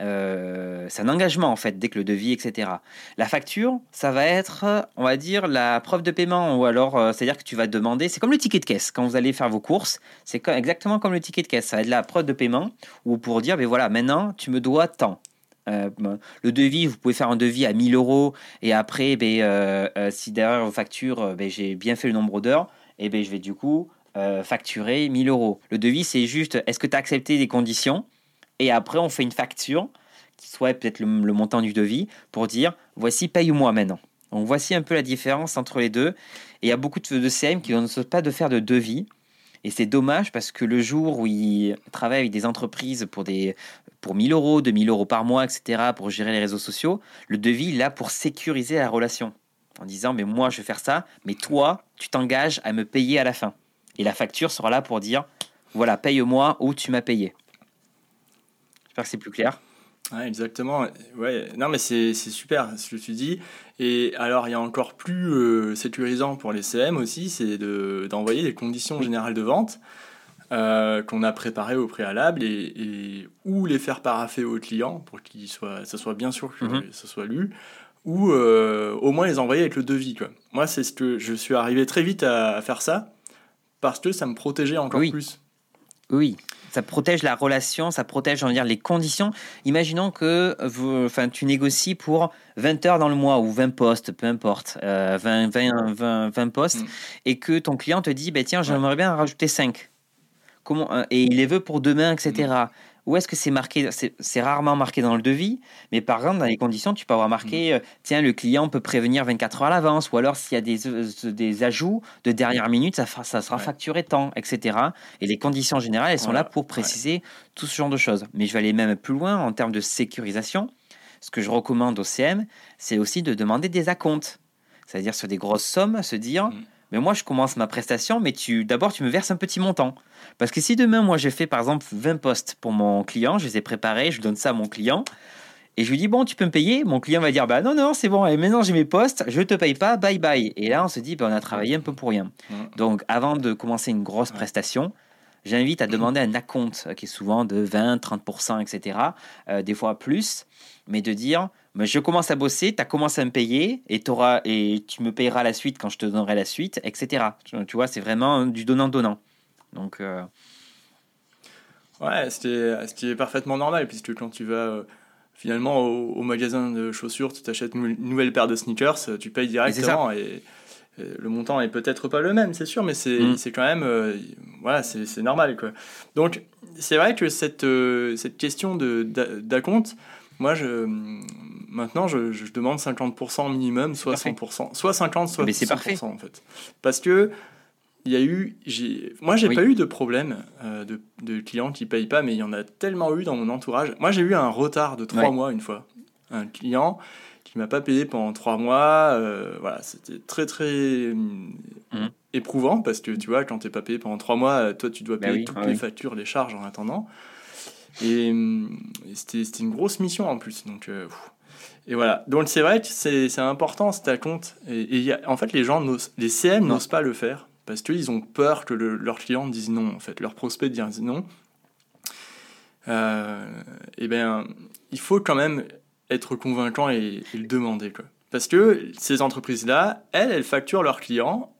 Euh, c'est un engagement en fait, dès que le devis, etc. La facture, ça va être, on va dire, la preuve de paiement ou alors, euh, c'est-à-dire que tu vas demander, c'est comme le ticket de caisse. Quand vous allez faire vos courses, c'est exactement comme le ticket de caisse. Ça va être la preuve de paiement ou pour dire, ben voilà, maintenant tu me dois tant. Euh, le devis, vous pouvez faire un devis à 1000 euros et après, ben, euh, euh, si derrière vos factures, ben, j'ai bien fait le nombre d'heures, et ben, je vais du coup facturer 1000 euros. Le devis, c'est juste est-ce que tu as accepté des conditions? Et après, on fait une facture qui soit peut-être le, montant du devis pour dire voici, paye-moi maintenant. Donc voici un peu la différence entre les deux. Et il y a beaucoup de, de CM qui ne souhaitent pas de faire de devis. Et c'est dommage parce que le jour où ils travaillent avec des entreprises pour, des, pour 1000 euros, 2000 euros par mois, etc., pour gérer les réseaux sociaux, le devis, il là pour sécuriser la relation. En disant, mais moi, je vais faire ça, mais toi, tu t'engages à me payer à la fin. Et la facture sera là pour dire, voilà, paye-moi ou tu m'as payé. J'espère que c'est plus clair. Ouais, exactement. Ouais. Non, mais c'est super ce que tu dis. Et alors, il y a encore plus euh, sécurisant pour les CM aussi, c'est d'envoyer des conditions générales de vente euh, qu'on a préparées au préalable et, ou les faire paraffer au client pour qu'il soit, ça soit bien sûr que mhm. ça soit lu, ou euh, au moins les envoyer avec le devis. Quoi. Moi, c'est ce que je suis arrivé très vite à, faire ça parce que ça me protégeait encore plus. Oui ça protège la relation, ça protège, dire, les conditions. Imaginons que vous, enfin, tu négocies pour 20 heures dans le mois ou 20 postes, peu importe, 20, 20, 20, postes, mm. et que ton client te dit, bah, tiens, j'aimerais bien rajouter 5. Comment, euh, et il les veut pour demain, etc. Où est-ce que c'est marqué C'est rarement marqué dans le devis, mais par exemple, dans les conditions, tu peux avoir marqué mm. euh, tiens, le client peut prévenir 24 heures à l'avance, ou alors s'il y a des, euh, des ajouts de dernière minute, ça, ça sera facturé tant, etc. Et les conditions générales, elles sont là pour préciser tout ce genre de choses. Mais je vais aller même plus loin en termes de sécurisation. Ce que je recommande au CM, c'est aussi de demander des acomptes. C'est-à-dire sur des grosses sommes, se dire. Mm mais moi je commence ma prestation, mais tu d'abord tu me verses un petit montant. Parce que si demain moi j'ai fait par exemple 20 postes pour mon client, je les ai préparés, je donne ça à mon client, et je lui dis bon tu peux me payer, mon client va dire bah non non c'est bon, et maintenant j'ai mes postes, je te paye pas, bye bye. Et là on se dit bah, on a travaillé un peu pour rien. Donc avant de commencer une grosse prestation, j'invite à demander un acompte qui est souvent de 20, 30%, etc. des fois plus, mais de dire je commence à bosser, tu as commencé à me payer et, auras, et tu me payeras la suite quand je te donnerai la suite, etc. Tu vois, c'est vraiment du donnant-donnant. Donc. Euh... Ouais, c'était parfaitement normal, puisque quand tu vas euh, finalement au, magasin de chaussures, tu t'achètes une nouvelle paire de sneakers, tu payes directement et, le montant est peut-être pas le même, c'est sûr, mais c'est mm. quand même. Euh, voilà, c'est normal. Quoi. Donc, c'est vrai que cette, euh, cette question d'acompte, moi, je, maintenant, je, je demande 50% minimum, soit 100%, soit 50, soit Mais 100% parfait. en fait. Parce que il y a eu, moi, j'ai pas eu de problème euh, de, de, clients qui payent pas, mais il y en a tellement eu dans mon entourage. Moi, j'ai eu un retard de trois mois une fois. Un client qui m'a pas payé pendant trois mois. Euh, voilà, c'était très très mmh. éprouvant parce que tu vois, quand t'es pas payé pendant trois mois, toi, tu dois bah payer toutes les factures, les charges en attendant. Et, c'était une grosse mission en plus. Donc, euh, et voilà. Donc c'est vrai que c'est important c'est à compte. Et, y a, en fait, les gens, les CM n'osent pas le faire parce qu'ils ont peur que leurs clients disent non, en fait, leurs prospects disent non. Euh, et bien, il faut quand même être convaincant et, et le demander. Quoi. Parce que ces entreprises-là, elles, elles facturent leurs clients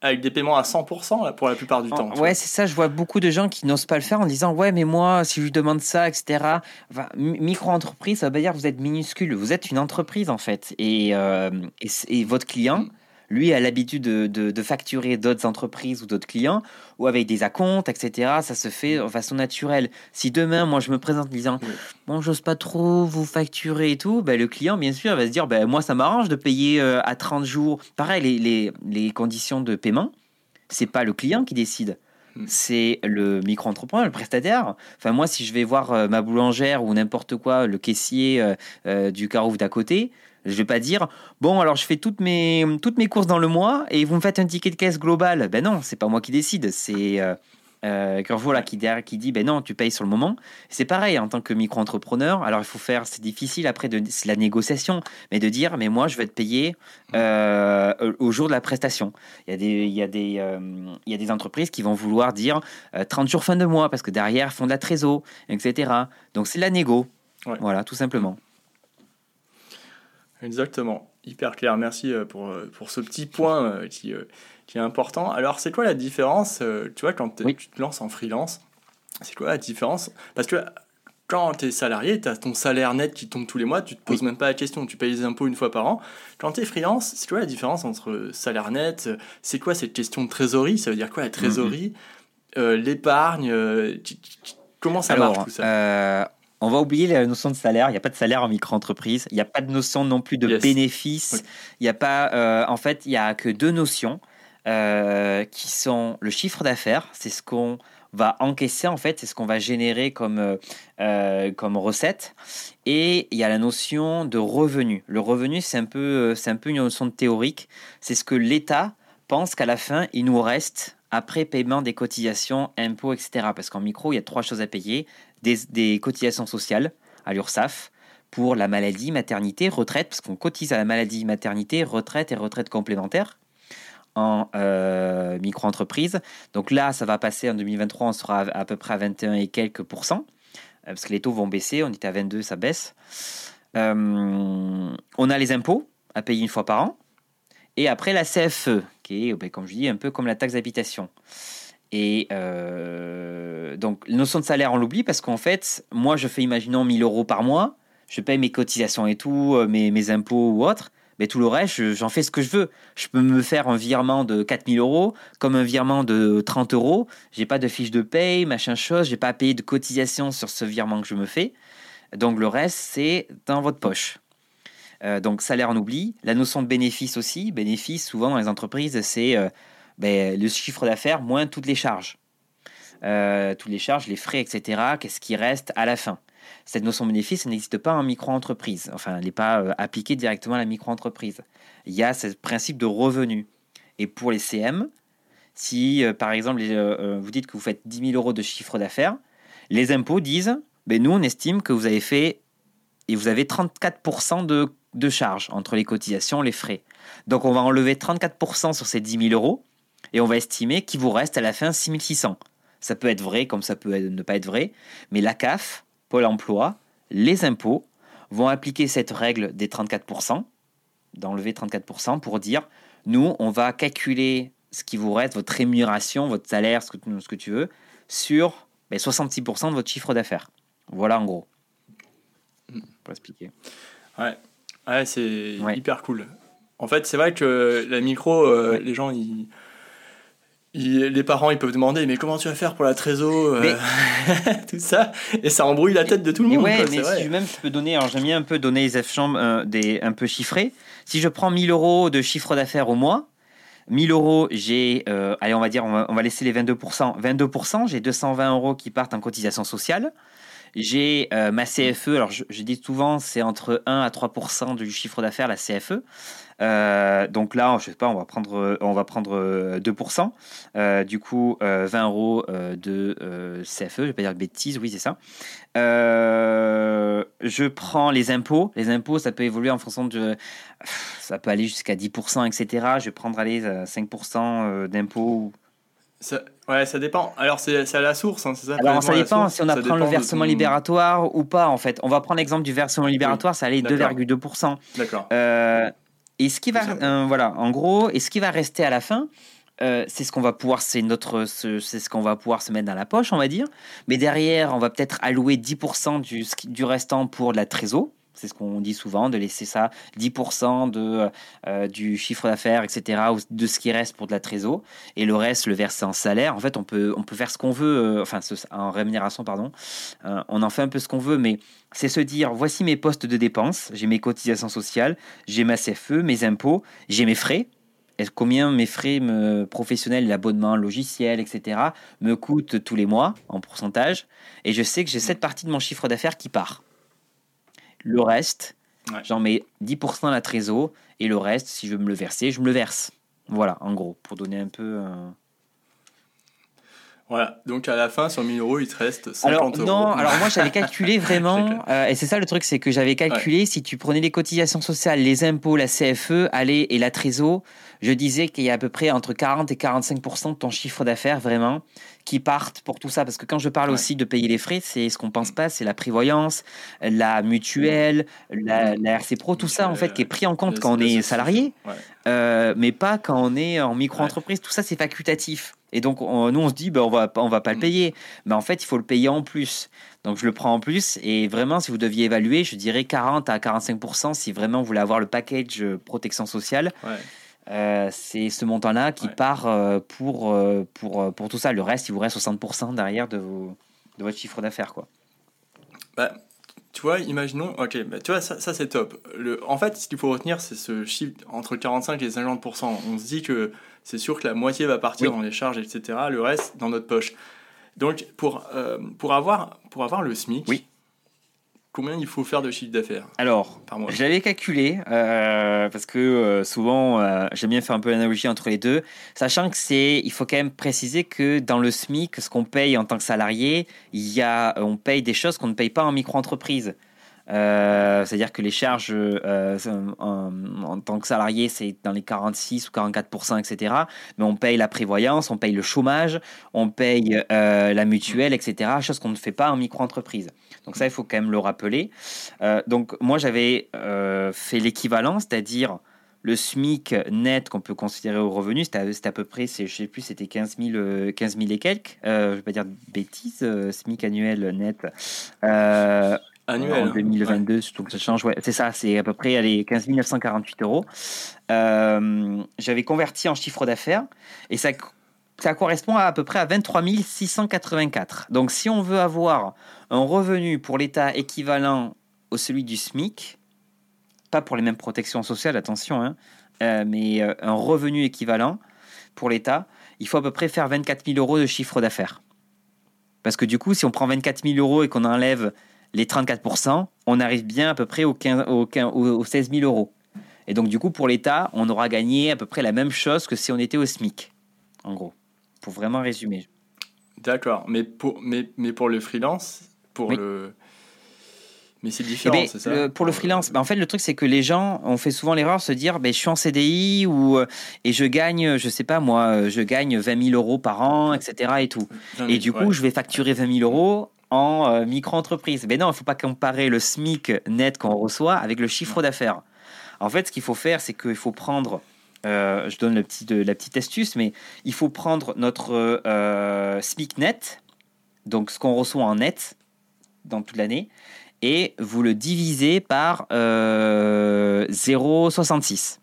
avec des paiements à 100% là, pour la plupart du temps. Ouais, c'est ça. Je vois beaucoup de gens qui n'osent pas le faire en disant Ouais, mais moi, si je lui demande ça, etc. Micro-entreprise, ça veut dire que vous êtes minuscule. Vous êtes une entreprise, en fait. Et, euh, et, votre client, mm lui a l'habitude de, facturer d'autres entreprises ou d'autres clients, ou avec des acomptes, etc. Ça se fait de façon naturelle. Si demain, moi, je me présente en disant, bon, j'ose pas trop vous facturer et tout, ben, le client, bien sûr, va se dire, ben, moi, ça m'arrange de payer euh, à 30 jours. Pareil, les, les, les conditions de paiement, c'est pas le client qui décide hmm. c'est le micro-entrepreneur, le prestataire. Enfin, moi, si je vais voir euh, ma boulangère ou n'importe quoi, le caissier euh, du carouf d'à côté, je vais pas dire bon alors je fais toutes mes toutes mes courses dans le mois et vous me faites un ticket de caisse global. Ben non, c'est pas moi qui décide, c'est euh, euh, voilà, qui, qui dit ben non, tu payes sur le moment. C'est pareil en tant que micro-entrepreneur. Alors il faut faire, c'est difficile après, de, c'est la négociation, mais de dire mais moi je vais te payer euh, au jour de la prestation. Il y a des, il y a des, euh, il y a des entreprises qui vont vouloir dire 30 euh, jours fin de mois parce que derrière font de la trésor, etc. Donc c'est la négo. Voilà, tout simplement. Exactement, hyper clair. Merci pour, pour ce petit point qui qui est important. Alors, c'est quoi la différence, euh, tu vois, quand tu te lances en freelance C'est quoi la différence? Parce que quand tu es salarié, tu as ton salaire net qui tombe tous les mois, tu te poses même pas la question, tu payes les impôts une fois par an. Quand tu es freelance, c'est quoi la différence entre salaire net C'est quoi cette question de trésorerie? Ça veut dire quoi la trésorerie? Mhm. euh, L'épargne euh, Comment ça marche tout ça? On va oublier la notion de salaire. Il n'y a pas de salaire en micro-entreprise. Il n'y a pas de notion non plus de bénéfice. Il n'y a pas, en fait, il n'y a que deux notions. Euh, qui sont le chiffre d'affaires, c'est ce qu'on va encaisser en fait, c'est ce qu'on va générer comme, euh, euh, comme recette. Et il y a la notion de revenu. Le revenu, c'est un, peu, c'est un peu une notion théorique. C'est ce que l'État pense qu'à la fin, il nous reste après paiement des cotisations, impôts, etc. Parce qu'en micro, il y a trois choses à payer. Des, cotisations sociales à l'URSSAF, pour la maladie, maternité, retraite, parce qu'on cotise à la maladie, maternité, retraite et retraite complémentaire en euh, micro-entreprise. Donc là, ça va passer en 2023, on sera à, peu près à 21 et quelques pourcents, euh, parce que les taux vont baisser, on était à 22, ça baisse. Euh, on a les impôts à payer une fois par an, et après la CFE, qui est, ben, comme je dis, un peu comme la taxe d'habitation. Et donc, la notion de salaire, on l'oublie parce qu'en fait, moi, je fais, imaginons, 1000 euros par mois, je paye mes cotisations et tout, mes, mes impôts ou autres. Mais tout le reste, j'en fais ce que je veux. Je peux me faire un virement de 4000 euros comme un virement de 30 euros. J'ai pas de fiche de paye, machin chose. J'ai pas à payer de cotisation sur ce virement que je me fais. Donc le reste, c'est dans votre poche. Euh, donc salaire, on oublie. La notion de bénéfice aussi. Bénéfice, souvent dans les entreprises, c'est euh, ben, le chiffre d'affaires moins toutes les charges. Euh, toutes les charges, les frais, etc. Qu'est-ce qui reste à la fin? Cette notion de bénéfice n'existe pas en micro-entreprise. Enfin, elle n'est pas euh, appliquée directement à la micro-entreprise. Il y a ce principe de revenu. Et pour les CM, si euh, par exemple vous dites que vous faites 10 000 euros de chiffre d'affaires, les impôts disent ben, nous, on estime que vous avez fait et vous avez 34% de, de charges entre les cotisations les frais. Donc on va enlever 34% sur ces 10 000 euros et on va estimer qu'il vous reste à la fin 6 600. Ça peut être vrai comme ça peut ne pas être vrai, mais la CAF Pôle emploi, les impôts vont appliquer cette règle des 34%, d'enlever 34% pour dire, nous, on va calculer ce qui vous reste, votre rémunération, votre salaire, ce que, ce que tu veux, sur 66% ben, de votre chiffre d'affaires. Voilà en gros. Pour expliquer. Ouais, ouais c'est hyper cool. En fait, c'est vrai que la micro, euh, les gens, ils les parents ils peuvent demander mais comment tu vas faire pour la trésor euh, tout ça. Et ça embrouille la tête de tout le monde ouais mais si même je peux donner alors j'aime bien un peu donner les F euh, des un peu chiffrés si je prends 1000 euros de chiffre d'affaires au mois 1000 euros j'ai euh, allez on va dire on va, laisser les 22% 22% j'ai 220 euros qui partent en cotisation sociale. J'ai ma CFE alors je, je dis souvent c'est entre 1 à 3% du chiffre d'affaires la CFE donc là, je sais pas, on va prendre, on va prendre 2%. Euh, du coup, 20 euh, euros de CFE, je vais pas dire de bêtises, oui, c'est ça. je prends les impôts. Les impôts, ça peut évoluer en fonction de. Ça peut aller jusqu'à 10%, etc. Je vais prendre allez, 5% d'impôts. Ça, ouais, ça dépend. Alors, c'est à la source, hein, c'est ça Alors, ça dépend si on apprend le versement libératoire ou pas, en fait. On va prendre l'exemple du versement libératoire, ça allait 2,2%. D'accord. Et ce qui va, euh, voilà, en gros, et ce qui va rester à la fin, euh, c'est ce qu'on va pouvoir, c'est notre, c'est ce qu'on va pouvoir se mettre dans la poche, on va dire. Mais derrière, on va peut-être allouer 10% du, du restant pour de la trésor. C'est ce qu'on dit souvent, de laisser ça 10% de, euh, du chiffre d'affaires, etc., ou de ce qui reste pour de la trésor, et le reste le verser en salaire. En fait, on peut, on peut faire ce qu'on veut, enfin, en rémunération, pardon. on en fait un peu ce qu'on veut, mais c'est se dire voici mes postes de dépenses, j'ai mes cotisations sociales, j'ai ma CFE, mes impôts, j'ai mes frais. Combien mes frais professionnels, l'abonnement, logiciel, etc., me coûtent tous les mois en pourcentage? Et je sais que j'ai cette partie de mon chiffre d'affaires qui part. Le reste, j'en mets 10% à la trésor. Et le reste, si je veux me le verser, je me le verse. Voilà, en gros, pour donner un peu. Voilà, donc à la fin, sur 1000 euros, il te reste 50 alors, Non, alors moi j'avais calculé vraiment, euh, et c'est ça le truc, c'est que j'avais calculé si tu prenais les cotisations sociales, les impôts, la CFE, allez, et la trésor, je disais qu'il y a à peu près entre 40 et 45% de ton chiffre d'affaires vraiment qui partent pour tout ça. Parce que quand je parle aussi de payer les frais, c'est ce qu'on pense pas, c'est la prévoyance, la mutuelle, la, RC Pro, tout ça en fait qui est pris en compte quand on est salarié, euh, mais pas quand on est en micro-entreprise. Tout ça c'est facultatif. Et donc, nous, on se dit, ben, on va, on va pas le mm. payer. Mais en fait, il faut le payer en plus. Donc, je le prends en plus. Et vraiment, si vous deviez évaluer, je dirais 40 à 45% si vraiment vous voulez avoir le package euh, protection sociale. Euh, c'est ce montant-là qui part euh, pour, pour, pour tout ça. Le reste, il vous reste 60% derrière de, de votre chiffre d'affaires. quoi. Bah, tu vois, imaginons, ok, bah, tu vois, ça, ça c'est top. Le, en fait, ce qu'il faut retenir, c'est ce chiffre entre 45 et 50%. On se dit que c'est sûr que la moitié va partir dans les charges, etc. Le reste dans notre poche. Donc, pour, euh, pour, avoir, pour avoir le SMIC, oui. Combien il faut faire de chiffre d'affaires Alors, je l'avais calculé, euh, parce que euh, souvent, j'aime bien faire un peu l'analogie entre les deux, sachant que c'est, il faut quand même préciser que dans le SMIC, ce qu'on paye en tant que salarié, il y a, on paye des choses qu'on ne paye pas en micro-entreprise. Euh, c'est-à-dire que les charges euh, en, tant que salarié, c'est dans les 46 ou 44 etc. Mais on paye la prévoyance, on paye le chômage, on paye euh, la mutuelle, etc. Chose qu'on ne fait pas en micro-entreprise. Donc ça, il faut quand même le rappeler. donc moi, j'avais fait l'équivalent, c'est-à-dire le SMIC net qu'on peut considérer au revenu, c'était à, peu près, je sais plus, c'était 15 000, 15 000 et quelques. je ne vais pas dire bêtises, SMIC annuel net annuel. En 2022, donc ça change. Ouais, c'est ça, c'est à peu près allez, 15 948 euros. Euh, j'avais converti en chiffre d'affaires et ça, ça correspond à, à peu près à 23 684. Donc si on veut avoir un revenu pour l'État équivalent au celui du SMIC, pas pour les mêmes protections sociales, attention, hein, euh, mais euh, un revenu équivalent pour l'État, il faut à peu près faire 24 000 euros de chiffre d'affaires. Parce que du coup, si on prend 24 000 euros et qu'on enlève les 34%, on arrive bien à peu près aux, 15, aux, 16 000 euros. Et donc, du coup, pour l'État, on aura gagné à peu près la même chose que si on était au SMIC, en gros, pour vraiment résumer. D'accord, mais pour, mais, mais pour le freelance, pour le... Mais c'est différent, eh ben, c'est ça Pour le freelance, ben, en fait, le truc, c'est que les gens ont fait souvent l'erreur de se dire ben, je suis en CDI ou, euh, et je gagne, je sais pas moi, je gagne 20 000 euros par an, etc. Et, tout. et du coup, je vais facturer 20 000 euros en euh, micro-entreprise. Mais non, il ne faut pas comparer le SMIC net qu'on reçoit avec le chiffre d'affaires. En fait, ce qu'il faut faire, c'est qu'il faut prendre, euh, je donne le petit, de, la petite astuce, mais il faut prendre notre euh, SMIC net, donc ce qu'on reçoit en net dans toute l'année, et vous le divisez par 0,66.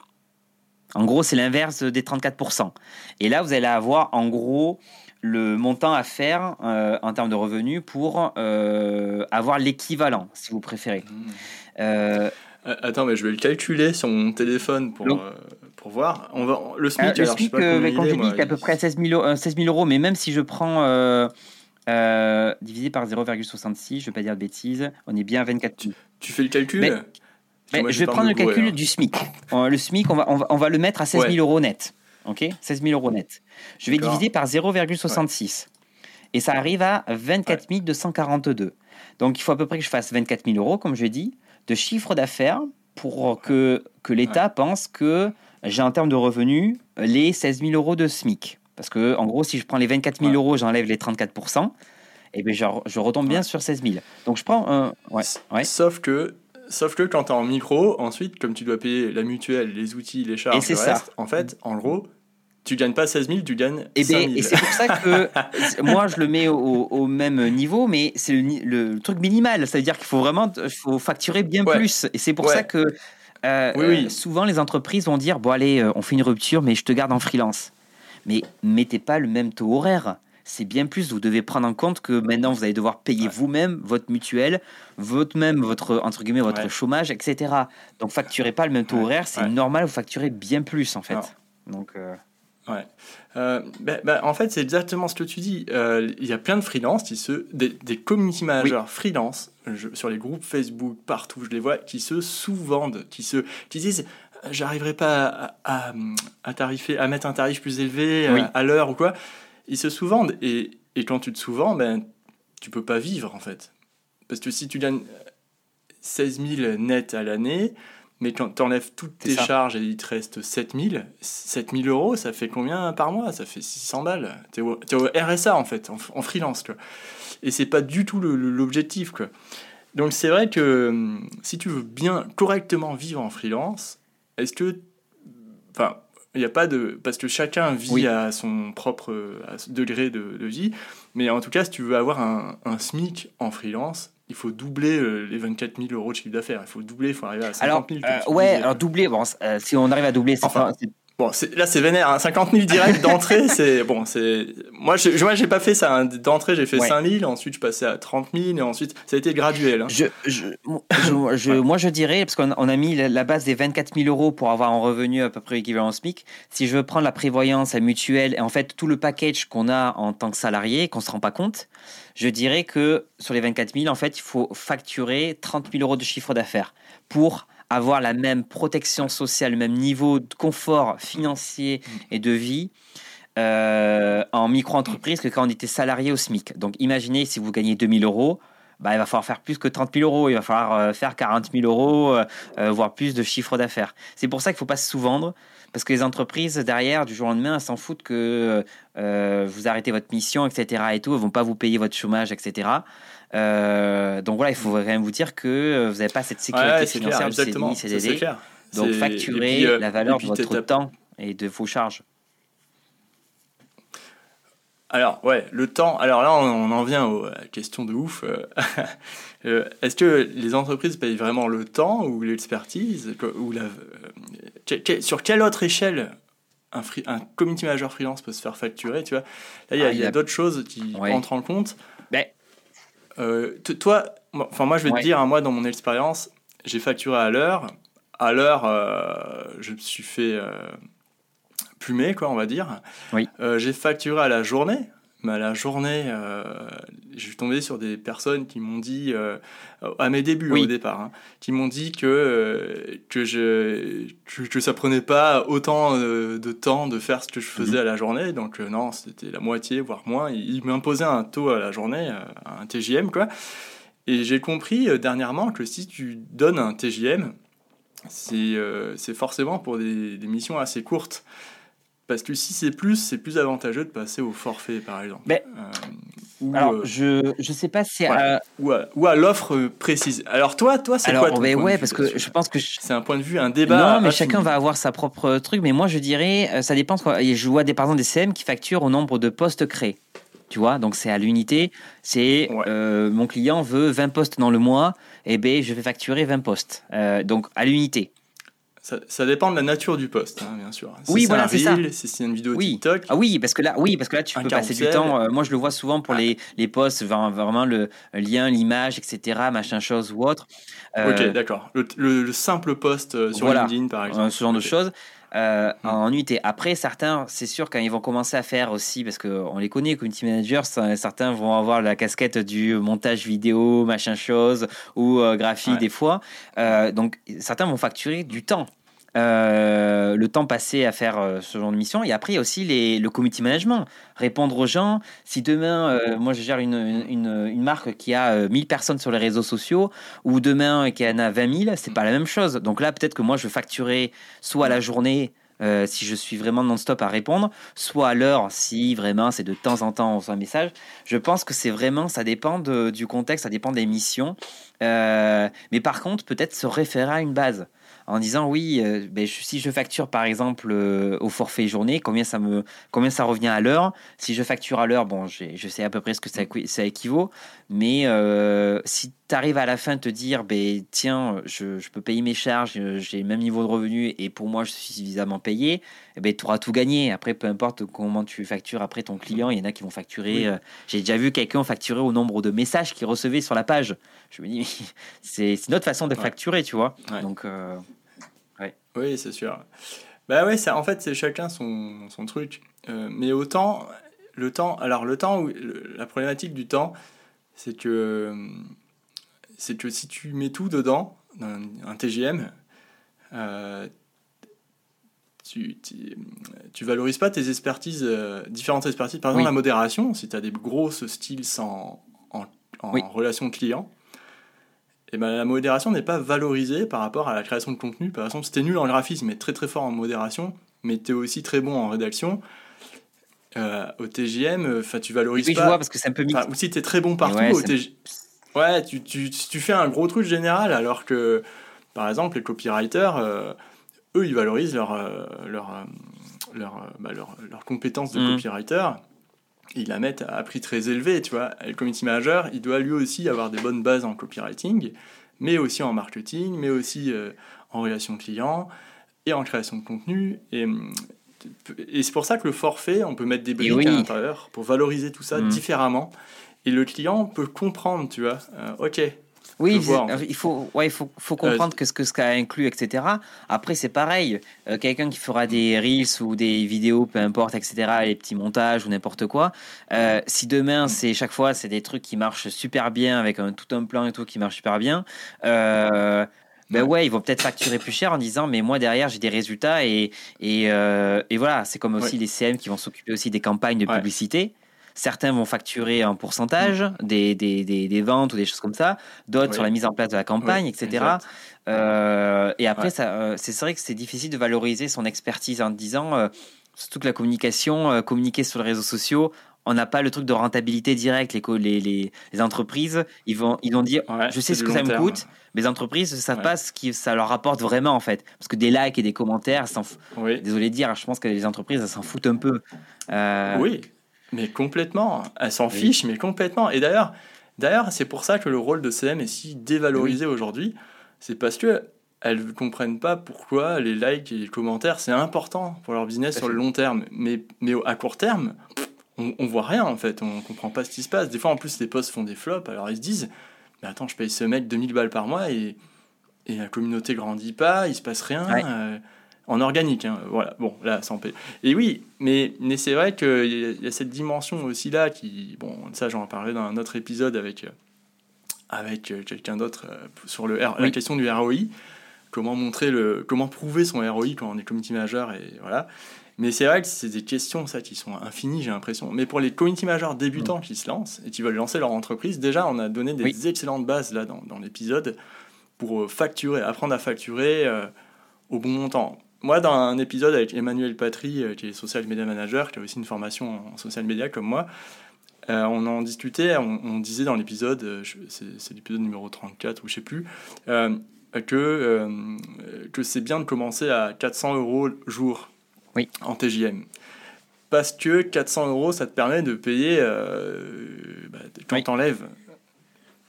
En gros, c'est l'inverse des 34%. Et là, vous allez avoir en gros le montant à faire euh, en termes de revenus pour euh, avoir l'équivalent, si vous préférez. Mmh. Euh, attends, mais je vais le calculer sur mon téléphone pour, pour voir. On va, le SMIC, le SMIC c'est à peu près 16 000, 16 000, euros, mais même si je prends divisé par 0,66, je ne vais pas dire de bêtises, on est bien à 24 000. Tu, fais le calcul Je vais prendre le calcul hein. du SMIC. le SMIC, on va, on va, on va le mettre à 16 000 euros net. OK 16 000 euros net. Je vais diviser par 0,66. Et ça arrive à 24 242. Donc il faut à peu près que je fasse 24 000 euros, comme je dis, de chiffre d'affaires pour que, que l'État pense que j'ai en termes de revenus les 16 000 euros de SMIC. Parce que, en gros, si je prends les 24 000 euros, j'enlève les 34 et bien je, je retombe bien sur 16 000. Donc je prends un. Ouais, Sauf que Sauf que quand tu es en micro, ensuite, comme tu dois payer la mutuelle, les outils, les charges, le reste, en fait, en gros, tu gagnes pas 16 000, tu gagnes et, 5 000. et c'est pour ça que moi je le mets au, même niveau, mais c'est le, truc minimal. Ça veut dire qu'il faut vraiment faut facturer bien plus. Et c'est pour ça que euh, euh, souvent les entreprises vont dire bon allez, euh, on fait une rupture, mais je te garde en freelance. Mais mettez pas le même taux horaire. C'est bien plus. Vous devez prendre en compte que maintenant vous allez devoir payer vous-même votre mutuelle, votre même votre entre guillemets votre chômage, etc. Donc facturez pas le même taux horaire. C'est normal. Vous facturez bien plus en fait. Donc Ouais. Euh, ben, ben, en fait, c'est exactement ce que tu dis. Euh, il y a plein de freelance, qui se, des, des community managers freelance, sur les groupes Facebook, partout, je les vois, qui se sous-vendent, qui, se, qui disent j'arriverai pas à, à, tarifer, à mettre un tarif plus élevé euh, à, l'heure ou quoi. Ils se sous-vendent et Et quand tu te sous-vends, ben, tu peux pas vivre en fait. Parce que si tu gagnes 16 000 net à l'année, mais quand tu enlèves toutes tes charges et il te reste 7 000, 7 000 euros, ça fait combien par mois? Ça fait 600 balles. Tu es, au RSA en fait, en, freelance. Quoi. Et c'est pas du tout l'objectif. Donc c'est vrai que hum, si tu veux bien correctement vivre en freelance, est-ce que. Enfin, il n'y a pas de. Parce que chacun vit à son propre degré de, vie. Mais en tout cas, si tu veux avoir un, un SMIC en freelance, il faut doubler euh, les 24 000 euros de chiffre d'affaires. Il faut doubler, il faut arriver à 50 000. Alors, euh, ouais, alors doubler, bon, euh, si on arrive à doubler, c'est enfin, Bon, là c'est vénère, 50 hein. 000 direct d'entrée, c'est bon, c'est moi je moi j'ai pas fait ça hein. d'entrée, j'ai fait 5 000, ensuite je passais à 30 000 et ensuite ça a été graduel. Hein. Je, je, je, moi je dirais parce qu'on on a mis la base des 24 000 euros pour avoir un revenu à peu près équivalent au SMIC. Si je veux prendre la prévoyance, la mutuelle et en fait tout le package qu'on a en tant que salarié, qu'on se rend pas compte, je dirais que sur les 24 000 en fait il faut facturer 30 000 euros de chiffre d'affaires pour avoir la même protection sociale, le même niveau de confort financier et de vie euh, en micro-entreprise que quand on était salarié au SMIC. Donc imaginez si vous gagnez 2000 euros, bah, il va falloir faire plus que 30 000 euros, il va falloir euh, faire 40 000 euros, euh, voire plus de chiffre d'affaires. C'est pour ça qu'il ne faut pas se sous-vendre, parce que les entreprises, derrière, du jour au lendemain, elles s'en foutent que vous arrêtez votre mission, etc. et tout, elles ne vont pas vous payer votre chômage, etc. Euh, donc voilà, il faut quand même vous dire que euh, vous n'avez pas cette sécurité financière clair, du CDI, CDD. Donc facturer euh, la valeur de votre temps et de vos charges. Alors, ouais, le temps. Alors là, on, en vient à la question de ouf. Est-ce que les entreprises payent vraiment le temps ou l'expertise? Ou la, Sur quelle autre échelle un, free, un community manager freelance peut se faire facturer tu vois? Là, il y a, ah, a d'autres choses qui entrent en compte. Euh, toi, enfin moi je vais te dire, hein, moi dans mon expérience, j'ai facturé à l'heure. À l'heure, euh, je me suis fait euh, plumer, quoi, on va dire. Oui. j'ai facturé à la journée. À la journée, je suis tombé sur des personnes qui m'ont dit, à mes débuts au départ, hein, qui m'ont dit que, que, je, que, ça prenait pas autant de temps de faire ce que je faisais mhm. à la journée. Donc non, c'était la moitié, voire moins. Ils, m'imposaient un taux à la journée, un TJM, quoi. Et j'ai compris dernièrement que si tu donnes un TJM, c'est forcément pour des, des missions assez courtes. Parce que si c'est plus, c'est plus avantageux de passer au forfait, par exemple. Mais, euh, alors, euh, je je sais pas si ou à, l'offre précise. Alors toi, toi, c'est quoi ton mais ouais, parce que je pense que c'est un point de vue, un débat. Non, mais chacun va avoir sa propre truc. Mais moi, je dirais, euh, ça dépend. Quoi. Je vois des par exemple des CM qui facturent au nombre de postes créés. Tu vois, donc c'est à l'unité. C'est mon client veut 20 postes dans le mois, et eh ben je vais facturer 20 postes. donc à l'unité. Ça, dépend de la nature du poste, hein, bien sûr. Si oui, voilà, c'est ça. Si c'est une vidéo oui. TikTok. Ah oui, parce que là, oui, parce que là, tu peux passer du temps. Euh, moi, je le vois souvent pour les, les posts, vraiment le lien, l'image, etc., machin chose ou autre. Euh, ok, d'accord. Le, simple post euh, sur LinkedIn, par exemple. ce genre de choses. Euh, mm. en unité. Après, certains, c'est sûr, quand ils vont commencer à faire aussi, parce qu'on les connaît, community managers, certains vont avoir la casquette du montage vidéo, machin chose, ou euh, graphie des fois. Euh, donc, certains vont facturer du temps. Euh, le temps passé à faire euh, ce genre de mission. Et après, il y a aussi les, le community management. Répondre aux gens. Si demain, euh, moi, je gère une, une, marque qui a 1000 personnes sur les réseaux sociaux, ou demain, qui en a 20 000, c'est pas la même chose. Donc là, peut-être que moi, je facturer soit la journée, si je suis vraiment non-stop à répondre, soit à l'heure si vraiment c'est de temps en temps on reçoit un message. Je pense que c'est vraiment, ça dépend du contexte, ça dépend des missions. mais par contre, peut-être se référer à une base en disant oui, euh, ben, si je facture par exemple euh, au forfait journée, combien ça, me, combien ça revient à l'heure? Si je facture à l'heure, bon, je sais à peu près ce que ça, ça équivaut, mais euh, si tu arrives à la fin de te dire, ben, tiens, je, je, peux payer mes charges, j'ai le même niveau de revenu et pour moi je suis suffisamment payé, eh ben, tu auras tout gagné. Après, peu importe comment tu factures après ton client, il y en a qui vont facturer. j'ai déjà vu quelqu'un facturer au nombre de messages qu'il recevait sur la page. Je me dis, c'est une autre façon de facturer, tu vois. Donc. Oui, c'est sûr. Bah ouais, ça, en fait, c'est chacun son, son truc. Euh, mais autant, le temps, alors le temps, la problématique du temps, c'est que, c'est que si tu mets tout dedans, un, un TGM, euh, tu, tu, valorises pas tes expertises, euh, différentes expertises. Par exemple, la modération, si tu as des grosses styles en, en, relation client, et eh ben, la modération n'est pas valorisée par rapport à la création de contenu. Par exemple, si tu es nul en graphisme mais très très fort en modération, mais tu es aussi très bon en rédaction, euh, au TGM, tu valorises oui, pas. Je vois parce que c'est un peu mixte. Ou si tu es très bon partout au TGM. Ouais, tu, tu, tu, fais un gros truc général alors que, par exemple, les copywriters, euh, eux, ils valorisent leur, euh, leur, euh, leur, euh, bah, leur, leur, compétence de mmh. copywriter. Ils la mettent à prix très élevé, tu vois. le community manager, il doit lui aussi avoir des bonnes bases en copywriting, mais aussi en marketing, mais aussi en relation client et en création de contenu. Et, et c'est pour ça que le forfait, on peut mettre des briques à l'intérieur pour valoriser tout ça mmh. différemment. Et le client peut comprendre, tu vois. ok, oui, il faut, ouais, il faut, faut comprendre que ce que ça inclut, etc. Après, c'est pareil. Euh, quelqu'un qui fera des reels ou des vidéos, peu importe, etc., les petits montages ou n'importe quoi. Euh, si demain, c'est chaque fois, c'est des trucs qui marchent super bien avec un, tout un plan et tout qui marche super bien. Euh, ben ouais, ils vont peut-être facturer plus cher en disant mais moi derrière j'ai des résultats et et, et voilà c'est comme aussi les CM qui vont s'occuper aussi des campagnes de publicité. Certains vont facturer un pourcentage mm. des, des, des, ventes ou des choses comme ça, d'autres sur la mise en place de la campagne, etc. Euh, et après, ça, euh, c'est vrai que c'est difficile de valoriser son expertise en disant, euh, surtout que la communication, communiquer sur les réseaux sociaux, on n'a pas le truc de rentabilité directe. Les, les, les, entreprises, ils vont, ils vont dire Je sais ce que ça me coûte, mais les entreprises ne savent pas ce que ça leur rapporte vraiment, en fait. Parce que des likes et des commentaires, désolé de dire, je pense que les entreprises, elles s'en foutent un peu. Oui, mais complètement. Elle s'en fiche, mais complètement. Et d'ailleurs, d'ailleurs, c'est pour ça que le rôle de CM est si dévalorisé aujourd'hui. C'est parce que elles ne comprennent pas pourquoi les likes et les commentaires, c'est important pour leur business sur le long terme. Mais, mais à court terme, on, on voit rien en fait. On comprend pas ce qui se passe. Des fois, en plus, les posts font des flops. Alors ils se disent Mais attends, je paye ce mec 2000 balles par mois et, et la communauté grandit pas, il se passe rien. Euh, en organique, hein, voilà, bon, là, sans paix. Et oui, mais, mais c'est vrai qu'il y, a cette dimension aussi là qui, bon, ça j'en parlé dans un autre épisode avec, euh, avec euh, quelqu'un d'autre euh, sur le la question du ROI, comment montrer le, comment prouver son ROI quand on est community manager et voilà. Mais c'est vrai que c'est des questions ça qui sont infinies, j'ai l'impression. Mais pour les community managers débutants mm. qui se lancent et qui veulent lancer leur entreprise, déjà on a donné des excellentes bases là dans, dans l'épisode pour facturer, apprendre à facturer au bon montant moi, dans un épisode avec Emmanuel Patry, euh, qui est social media manager, qui a aussi une formation en social media comme moi, euh, on en discutait, on, disait dans l'épisode, euh, c'est l'épisode numéro 34 ou je sais plus, que, que c'est bien de commencer à 400 euros jour oui. en TJM. Parce que 400 euros, ça te permet de payer, bah, quand tu enlèves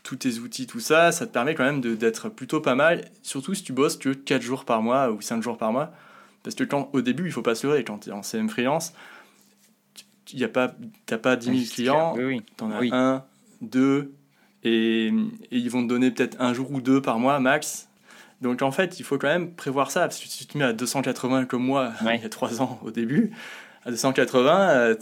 tous tes outils, tout ça, ça te permet quand même d'être plutôt pas mal, surtout si tu bosses que 4 jours par mois ou 5 jours par mois. Parce que quand, au début, il faut pas se leurrer, quand tu es en CM freelance, tu n'as pas, pas 10 000 clients, tu en as un, deux, et, ils vont te donner peut-être un jour ou deux par mois max. Donc en fait, il faut quand même prévoir ça, parce que si tu mets à 280 comme moi, il y a 3 ans au début, à 280, euh,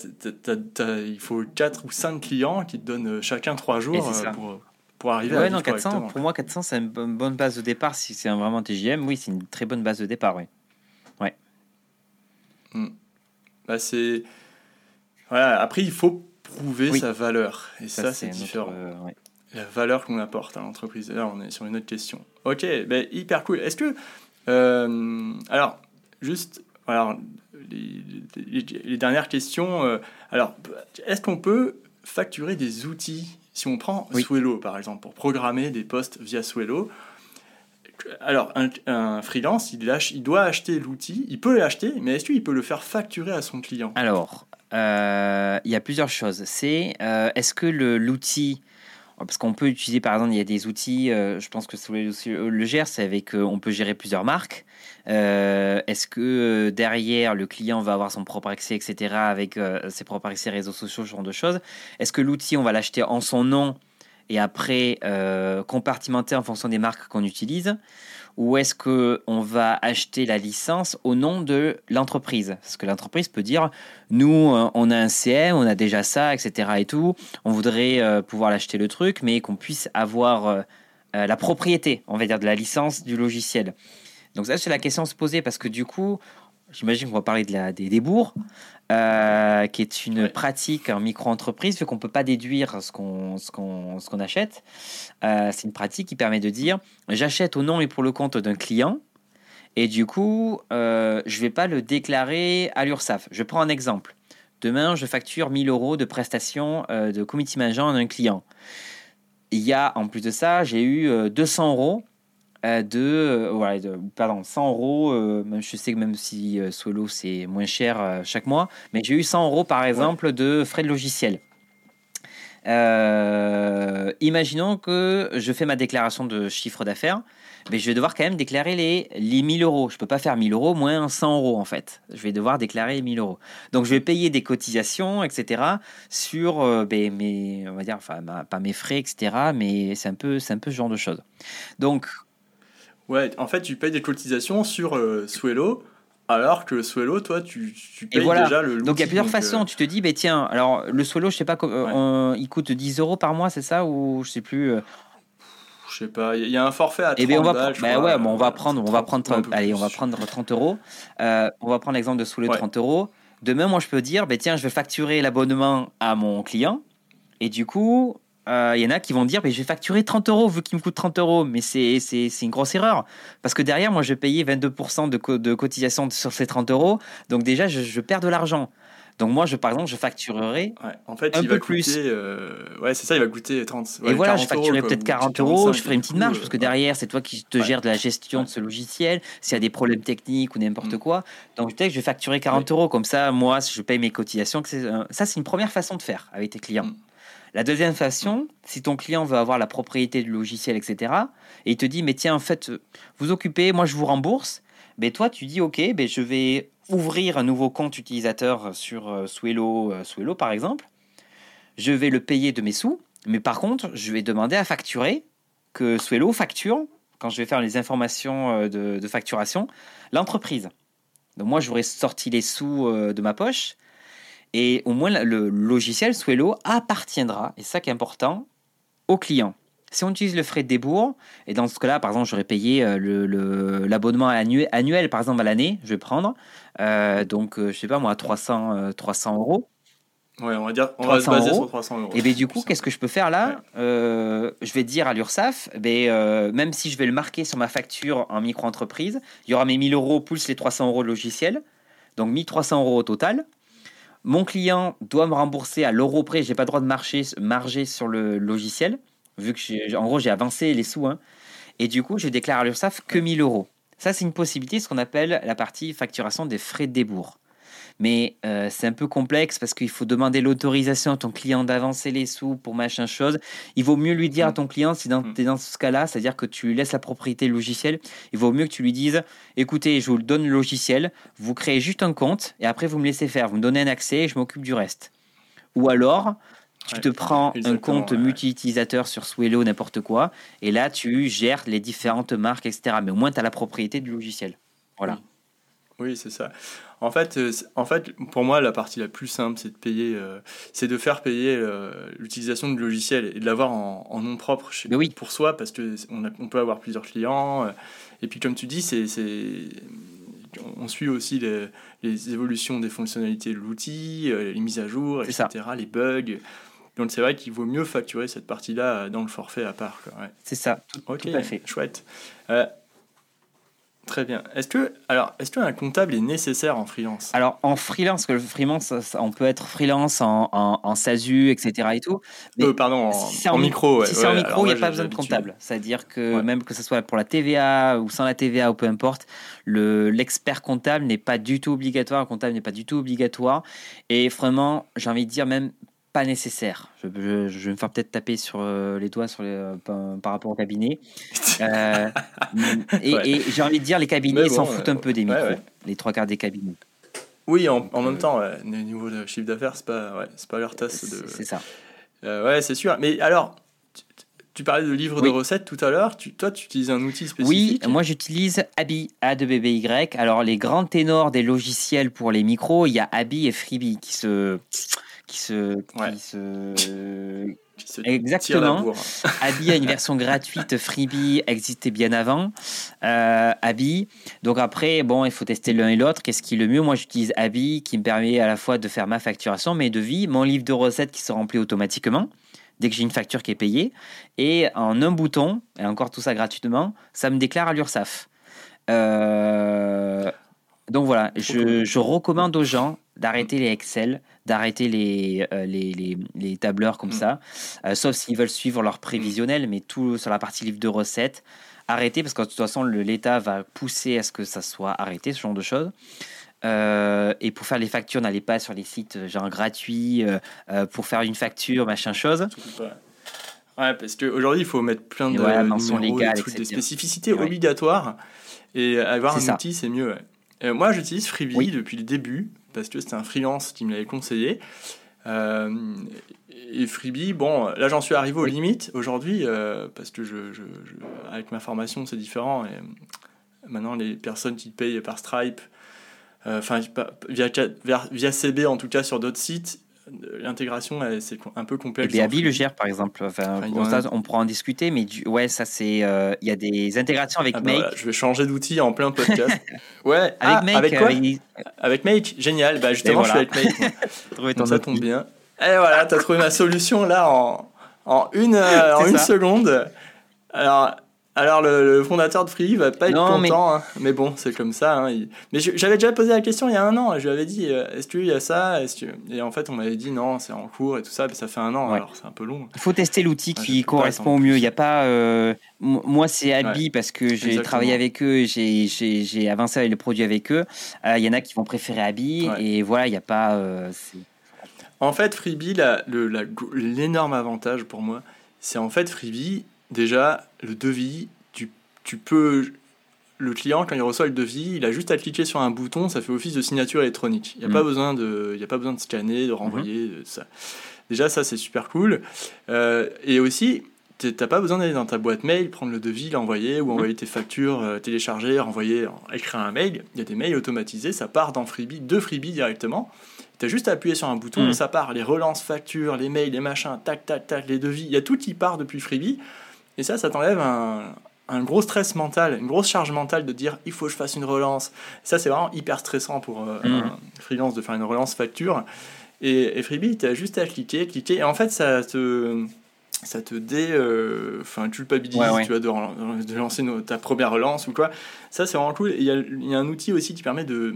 il faut 4 ou 5 clients qui te donnent chacun 3 jours euh, pour, pour arriver ouais, à non, 400, Pour moi, 400, c'est une bonne base de départ. Si c'est vraiment TGM, oui, c'est une très bonne base de départ, oui. Hmm. Bah, c'est. Voilà, après, il faut prouver sa valeur. Et ça, c'est différent. Euh, La valeur qu'on apporte à l'entreprise. Là, on est sur une autre question. Ok, bah, hyper cool. Est-ce que. Euh, alors, juste. Alors, les, les, dernières questions. Euh, alors, est-ce qu'on peut facturer des outils? Si on prend Swello, par exemple, pour programmer des postes via Swello, alors, un, freelance, il, doit acheter l'outil, il peut l'acheter, mais est-ce qu'il peut le faire facturer à son client? Alors, euh, il y a plusieurs choses. C'est, euh, est-ce que l'outil, parce qu'on peut utiliser, par exemple, il y a des outils, euh, je pense que le gère, c'est avec, on peut gérer plusieurs marques. est-ce que derrière, le client va avoir son propre accès, etc., avec ses propres accès réseaux sociaux, ce genre de choses? Est-ce que l'outil, on va l'acheter en son nom et après euh, compartimenter en fonction des marques qu'on utilise ou est-ce qu'on va acheter la licence au nom de l'entreprise? Parce que l'entreprise peut dire, nous, euh, on a un CM, on a déjà ça, etc. et tout, on voudrait euh, pouvoir l'acheter le truc, mais qu'on puisse avoir la propriété, on va dire, de la licence du logiciel. Donc ça, c'est la question à se poser, parce que du coup, j'imagine qu'on va parler de la, des débours, euh, qui est une pratique en micro-entreprise, vu qu'on ne peut pas déduire ce qu'on qu'on achète. Euh, c'est une pratique qui permet de dire j'achète au nom et pour le compte d'un client, et du coup, euh, je ne vais pas le déclarer à l'URSSAF. Je prends un exemple. Demain, je facture 1000 euros de prestations de committee manager à un client. Il y a, en plus de ça, j'ai eu 200 euros de, euh, voilà, de, pardon, 100 euros. Euh, même, je sais que même si Solo c'est moins cher chaque mois, mais j'ai eu 100 euros par exemple de frais de logiciel. imaginons que je fais ma déclaration de chiffre d'affaires, mais je vais devoir quand même déclarer les, les 1000 euros. Je peux pas faire 1000 euros moins 100 euros en fait. Je vais devoir déclarer 1000 euros. Donc je vais payer des cotisations, etc. sur ben, mes, on va dire, enfin pas mes frais, etc. Mais c'est un peu, c'est un peu ce genre de choses. Donc Ouais, en fait, tu payes des cotisations sur euh, alors que Swello, toi, tu, tu payes déjà le Donc il y a plusieurs façons. Euh, tu te dis, bah, tiens, alors le Swello, je sais pas, euh, il coûte 10 euros par mois, c'est ça? Ou je sais plus. Euh, je sais pas, il y a un forfait à 30 Et eh on va, balles, bah ouais, bon, on va prendre, on va prendre, allez, on va prendre 30 euros. on va prendre l'exemple de Swello, 30 euros. Demain, moi, je peux dire, bah, tiens, je vais facturer l'abonnement à mon client. Et du coup, il euh, y en a qui vont dire mais je vais facturer 30 euros vu qu'il me coûte 30 euros. Mais c'est une grosse erreur. Parce que derrière, moi, je vais payer 22% de, de cotisation sur ces 30 euros. Donc déjà, je, perds de l'argent. Donc moi, je, par exemple, je facturerai en fait, un il peu va plus. Euh, ouais, c'est ça, il va coûter 30. et voilà, je facturerai peut-être 40 euros, je ferai une petite marge, parce que derrière, c'est toi qui te gères de la gestion de ce logiciel, s'il y a des problèmes techniques ou n'importe mm. quoi. Donc peut-être que je vais facturer 40 euros, comme ça, moi, je paye mes cotisations. Ça, c'est une première façon de faire avec tes clients. Mm. La deuxième façon, si ton client veut avoir la propriété du logiciel, etc., et il te dit, mais tiens, en fait, vous occupez, moi je vous rembourse, mais toi tu dis, ok, ben, je vais ouvrir un nouveau compte utilisateur sur euh, Swello, euh, par exemple, je vais le payer de mes sous, mais par contre, je vais demander à facturer, que Swello facture, quand je vais faire les informations euh, de, de facturation, l'entreprise. Donc moi, j'aurais sorti les sous de ma poche, et au moins, le logiciel Swello appartiendra, et ça qui est important, au client. Si on utilise le frais de débours, et dans ce cas-là, par exemple, j'aurais payé euh, l'abonnement annuel, annuel, par exemple, à l'année, je vais prendre, euh, donc, euh, je sais pas moi, 300, 300 euros. Ouais, on va dire, on va se baser sur 300 euros. Et bien du coup, qu'est-ce que je peux faire là Je vais dire à l'URSSAF, ben, même si je vais le marquer sur ma facture en micro-entreprise, il y aura mes 1000 euros plus les 300 euros de logiciel, donc 1300 euros au total. Mon client doit me rembourser à l'euro près. J'ai pas le droit de marcher, marger sur le logiciel, vu que en gros j'ai avancé les sous. Hein. Et du coup, je déclare à l'URSSAF que 1000 euros. Ça, c'est une possibilité, ce qu'on appelle la partie facturation des frais de débours mais euh, c'est un peu complexe parce qu'il faut demander l'autorisation à ton client d'avancer les sous pour machin chose. Il vaut mieux lui dire à ton client, si tu es dans ce cas-là, c'est-à-dire que tu lui laisses la propriété logiciel, il vaut mieux que tu lui dises, écoutez, je vous donne le logiciel, vous créez juste un compte et après vous me laissez faire, vous me donnez un accès et je m'occupe du reste. Ou alors, tu te prends un compte multi-utilisateur sur Swello, n'importe quoi, et là tu gères les différentes marques, etc. Mais au moins tu as la propriété du logiciel. Voilà. Oui, c'est ça. En fait, euh, en fait, pour moi, la partie la plus simple, c'est de payer, euh, c'est de faire payer euh, l'utilisation du logiciel et de l'avoir en, nom propre chez, oui. pour soi, parce que on, on, peut avoir plusieurs clients. et puis, comme tu dis, c'est, on suit aussi les, les, évolutions des fonctionnalités de l'outil, les mises à jour, etc., les bugs. Donc c'est vrai qu'il vaut mieux facturer cette partie-là dans le forfait à part. Ouais. C'est ça, tout, tout, à fait. Chouette. Très bien. Est-ce que alors est-ce qu'un comptable est nécessaire en freelance? Alors en freelance, que le freelance, on peut être freelance en, en, SASU, etc. et tout. Mais euh, pardon, en, micro. si c'est en micro, il n'y a pas besoin de comptable. C'est-à-dire que même que ce soit pour la TVA ou sans la TVA ou peu importe, le l'expert comptable n'est pas du tout obligatoire. Un comptable n'est pas du tout obligatoire. Et vraiment, j'ai envie de dire même pas nécessaire. Je, vais me faire peut-être taper sur euh, les doigts sur les, euh, par, rapport au cabinet. Euh, et, j'ai envie de dire, les cabinets s'en foutent un peu des micros, les trois quarts des cabinets. Oui, en, en même temps, au niveau de chiffre d'affaires, c'est pas, pas leur tasse de. C'est ça. ouais, c'est sûr. Mais alors, tu, parlais de livres de recettes tout à l'heure. toi, tu utilises un outil spécifique? Oui, moi j'utilise Abi, A de BBY. Alors, les grands ténors des logiciels pour les micros, il y a Abi et Freebie qui se qui se, qui se Exactement. Abby a une version gratuite, Freebie existait bien avant. Euh, Abby. Donc après, bon, il faut tester l'un et l'autre. Qu'est-ce qui est le mieux? Moi, j'utilise Abby qui me permet à la fois de faire ma facturation, mes devis, mon livre de recettes qui se remplit automatiquement dès que j'ai une facture qui est payée. Et en un bouton, et encore tout ça gratuitement, ça me déclare à l'URSSAF. Euh, donc voilà, je, je recommande aux gens d'arrêter les Excel, d'arrêter les, euh, les, les, les, tableurs comme mm. ça, euh, sauf s'ils veulent suivre leur prévisionnel, mais tout sur la partie livre de recettes, arrêter, parce que de toute façon, l'État va pousser à ce que ça soit arrêté, ce genre de choses. Euh, et pour faire les factures, n'allez pas sur les sites genre gratuits pour faire une facture, machin chose. Ouais, parce qu'aujourd'hui, il faut mettre plein de ouais, numéros, légales, des, spécificités obligatoires. Et avoir un outil, c'est mieux. moi, j'utilise Freebie depuis le début parce que c'était un freelance qui me l'avait conseillé. Euh, et Freebie, bon, là j'en suis arrivé aux limites aujourd'hui, euh, parce que je, avec ma formation c'est différent. Et maintenant, les personnes qui payent par Stripe, euh, enfin via, via, CB en tout cas sur d'autres sites, l'intégration c'est un peu complexe. Et Abi le gère par exemple. Enfin, on pourra en discuter, mais du... ouais, ça c'est. Euh, il y a des intégrations avec ah bah Make. je vais changer d'outil en plein podcast. ouais, avec ah, Make. Avec quoi Avec Make, génial. Bah justement, je suis avec Make. ton ça tombe bien. Et voilà, tu as trouvé ma solution là en, en une, euh, en une seconde. Alors, alors le, fondateur de Free va pas être content, mais... Hein. mais bon, c'est comme ça. Hein. Mais j'avais déjà posé la question il y a un an. Je lui avais dit, euh, est-ce qu'il y a ça est Et en fait, on m'avait dit non, c'est en cours et tout ça. Mais ça fait un an, alors c'est un peu long. Il faut tester l'outil qui correspond au mieux. Il n'y a pas. Euh, moi, c'est Abi parce que j'ai travaillé avec eux, j'ai avancé avec les produits avec eux. Euh, il y en a qui vont préférer Abi et voilà, il n'y a pas. en fait, Freebie, l'énorme avantage pour moi, c'est en fait Freebie déjà, le devis, tu, tu peux le client, quand il reçoit le devis, il a juste à cliquer sur un bouton, ça fait office de signature électronique. Il n'y a, pas mm. besoin de, a pas besoin de scanner, de renvoyer, mm-hmm. ça. Déjà, ça, c'est super cool. Euh, et aussi, tu n'as pas besoin d'aller dans ta boîte mail, prendre le devis, l'envoyer, ou mm-hmm. envoyer tes factures, euh, télécharger, renvoyer, écrire un mail. Il y a des mails automatisés, ça part dans Freebie, de Freebie directement. Tu as juste à appuyer sur un bouton, et mm. ça part. Les relances, factures, les mails, les machins, tac, tac, tac, les devis. Il y a tout qui part depuis Freebie. Et ça, ça t'enlève un, un, gros stress mental, une grosse charge mentale de dire il faut que je fasse une relance. ça, c'est vraiment hyper stressant pour euh, mm. un freelance de faire une relance facture. Et, et Freebie, tu as juste à cliquer, cliquer. Et en fait, ça te, ça te dé. Euh, enfin, culpabilise, tu vois, de, de lancer ta première relance ou quoi. Ça, c'est vraiment cool. Il y, y a un outil aussi qui permet de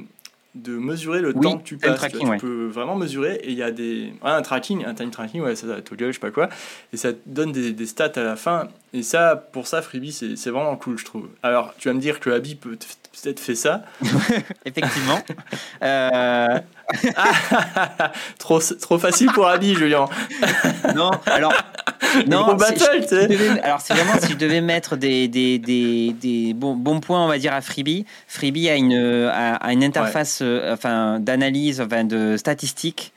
de mesurer le temps que tu passes. tu peux vraiment mesurer et il y a des un tracking, un time tracking, ouais, ça, toggle, je sais pas quoi, et ça te donne des, des, stats à la fin. Et ça, pour ça, Freebie, c'est vraiment cool, je trouve. Alors, tu vas me dire que Abby peut peut-être fait ça. Effectivement. euh... trop, trop facile pour Abby, Julien. non, alors. Non, battle, tu sais. alors, c'est vraiment si je devais mettre des, des, des, des bons, bons, points, on va dire, à Freebie. Freebie a une, a, une interface euh, enfin, d'analyse, enfin, de statistiques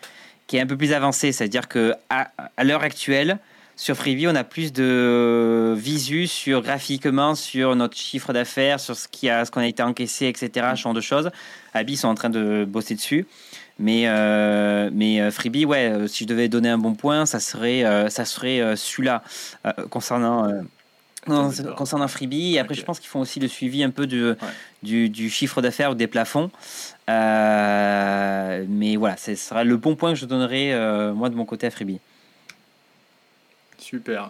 qui est un peu plus avancée. C'est-à-dire que à, à l'heure actuelle, sur Freebie, on a plus de visu sur graphiquement sur notre chiffre d'affaires, sur ce qui a, ce qu'on a été encaissé, etc. Ce genre de choses. Abi sont en train de bosser dessus. Mais, euh, mais euh, Freebie, ouais, euh, si je devais donner un bon point, ça serait, ça serait celui-là concernant. concernant Freebie, et après je pense qu'ils font aussi le suivi un peu du, du, chiffre d'affaires ou des plafonds. mais voilà, ce sera le bon point que je donnerai moi de mon côté à Freebie. Super.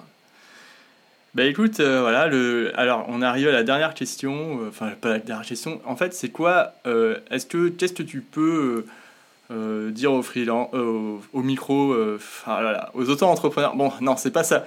Bah écoute, euh, voilà, le... alors on arrive à la dernière question, euh, enfin pas la dernière question, en fait c'est quoi, euh, est-ce que, qu'est-ce que tu peux dire aux freelance, au micro, aux auto-entrepreneurs, bon non c'est pas ça,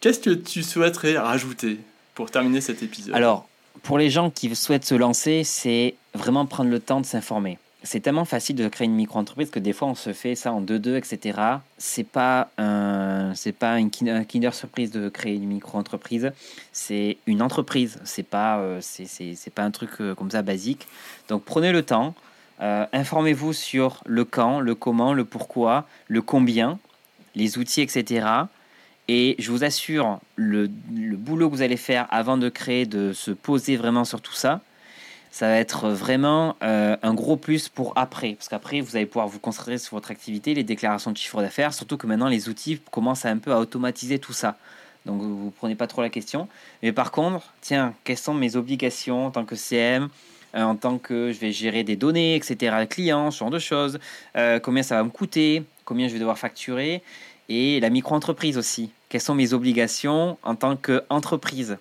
qu'est-ce que tu souhaiterais rajouter pour terminer cet épisode? Alors, pour les gens qui souhaitent se lancer, c'est vraiment prendre le temps de s'informer c'est tellement facile de créer une micro-entreprise que des fois on se fait ça en 2-2, etc. C'est pas un, c'est pas une kinder surprise de créer une micro-entreprise. C'est une entreprise. C'est pas, euh, c'est, pas un truc euh, comme ça basique. Donc prenez le temps. Euh, informez-vous sur le quand, le comment, le pourquoi, le combien, les outils, etc. Et je vous assure, le, le boulot que vous allez faire avant de créer, de se poser vraiment sur tout ça, ça va être vraiment euh, un gros plus pour après. Parce qu'après, vous allez pouvoir vous concentrer sur votre activité, les déclarations de chiffre d'affaires, surtout que maintenant, les outils commencent un peu à automatiser tout ça. Donc, vous ne prenez pas trop la question. Mais par contre, tiens, quelles sont mes obligations en tant que CM euh, en tant que je vais gérer des données, etc., clients, ce genre de choses, euh, combien ça va me coûter, combien je vais devoir facturer, et la micro-entreprise aussi. Quelles sont mes obligations en tant qu'entreprise?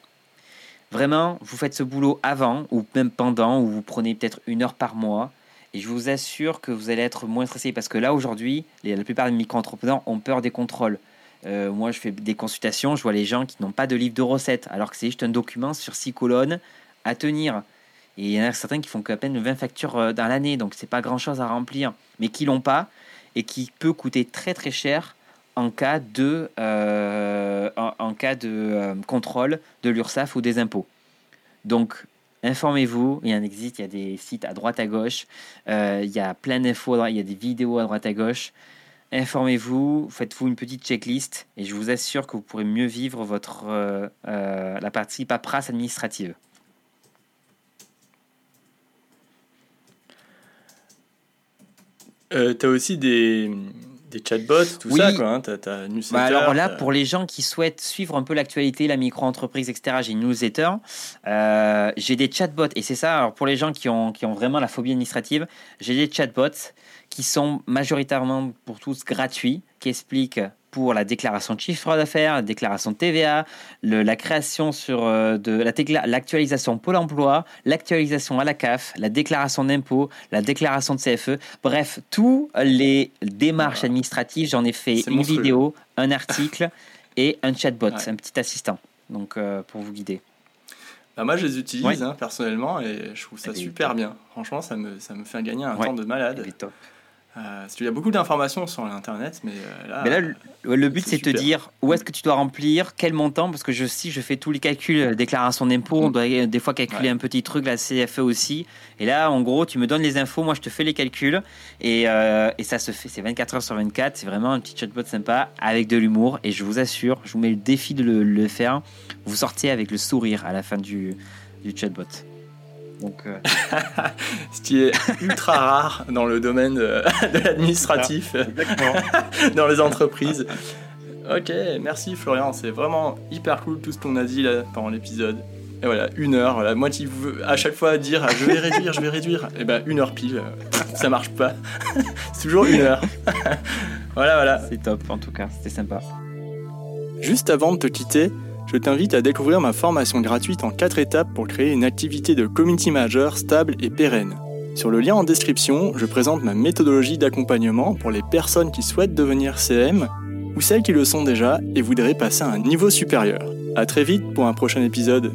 Vraiment, vous faites ce boulot avant ou même pendant, ou vous prenez peut-être une heure par mois. Et je vous assure que vous allez être moins stressé parce que là, aujourd'hui, la plupart des micro-entrepreneurs ont peur des contrôles. Euh, moi, je fais des consultations, je vois les gens qui n'ont pas de livre de recettes, alors que c'est juste un document sur six colonnes à tenir. Et il y en a certains qui font qu'à peine 20 factures euh, dans l'année, donc c'est pas grand chose à remplir, mais qui l'ont pas et qui peut coûter très très cher en cas de, euh, en, cas de euh, contrôle de l'URSSAF ou des impôts. Donc, informez-vous, il y en existe, il y a des sites à droite à gauche, euh, il y a plein d'infos, il y a des vidéos à droite à gauche. Informez-vous, faites-vous une petite checklist et je vous assure que vous pourrez mieux vivre votre, la partie paperasse administrative. tu as aussi des, des chatbots, tout ça, quoi. Hein, bah alors là, pour les gens qui souhaitent suivre un peu l'actualité, la micro-entreprise, etc., j'ai une newsletter. Euh, j'ai des chatbots, et c'est ça, alors pour les gens qui ont, qui ont vraiment la phobie administrative, j'ai des chatbots qui sont majoritairement pour tous gratuits, qui expliquent pour la déclaration de chiffre d'affaires, la déclaration de TVA, la création sur euh, de l'actualisation Pôle Emploi, l'actualisation à la CAF, la déclaration d'impôt, la déclaration de CFE. Bref, tous les démarches administratives, j'en ai fait une vidéo, un article et un chatbot, un petit assistant. Donc euh, pour vous guider. Bah moi, je les utilise hein, personnellement et je trouve ça super bien. Franchement, ça me, ça me fait gagner un temps de malade. Euh, il y a beaucoup d'informations sur l'internet, mais euh, là, mais là, le, but c'est de te dire où est-ce que tu dois remplir, quel montant, parce que je, si je fais tous les calculs, euh, déclaration d'impôt, on mm. doit des fois calculer un petit truc, la CFE aussi. Et là, en gros, tu me donnes les infos, moi je te fais les calculs, et, et ça se fait, c'est 24 heures sur 24, c'est vraiment un petit chatbot sympa avec de l'humour, et je vous assure, je vous mets le défi de le, faire, vous sortez avec le sourire à la fin du, du chatbot. Donc, euh, Ce qui est ultra rare dans le domaine de, l'administratif, dans les entreprises. Ok, merci Florian, c'est vraiment hyper cool tout ce qu'on a dit là pendant l'épisode. Et voilà, une heure, voilà, moi qui veux à chaque fois dire ah, je vais réduire, je vais réduire, et eh ben une heure pile, ça marche pas. c'est toujours une heure. voilà, voilà. C'est top en tout cas, c'était sympa. Juste avant de te quitter, je t'invite à découvrir ma formation gratuite en 4 étapes pour créer une activité de community manager stable et pérenne. Sur le lien en description, je présente ma méthodologie d'accompagnement pour les personnes qui souhaitent devenir CM ou celles qui le sont déjà et voudraient passer à un niveau supérieur. A très vite pour un prochain épisode.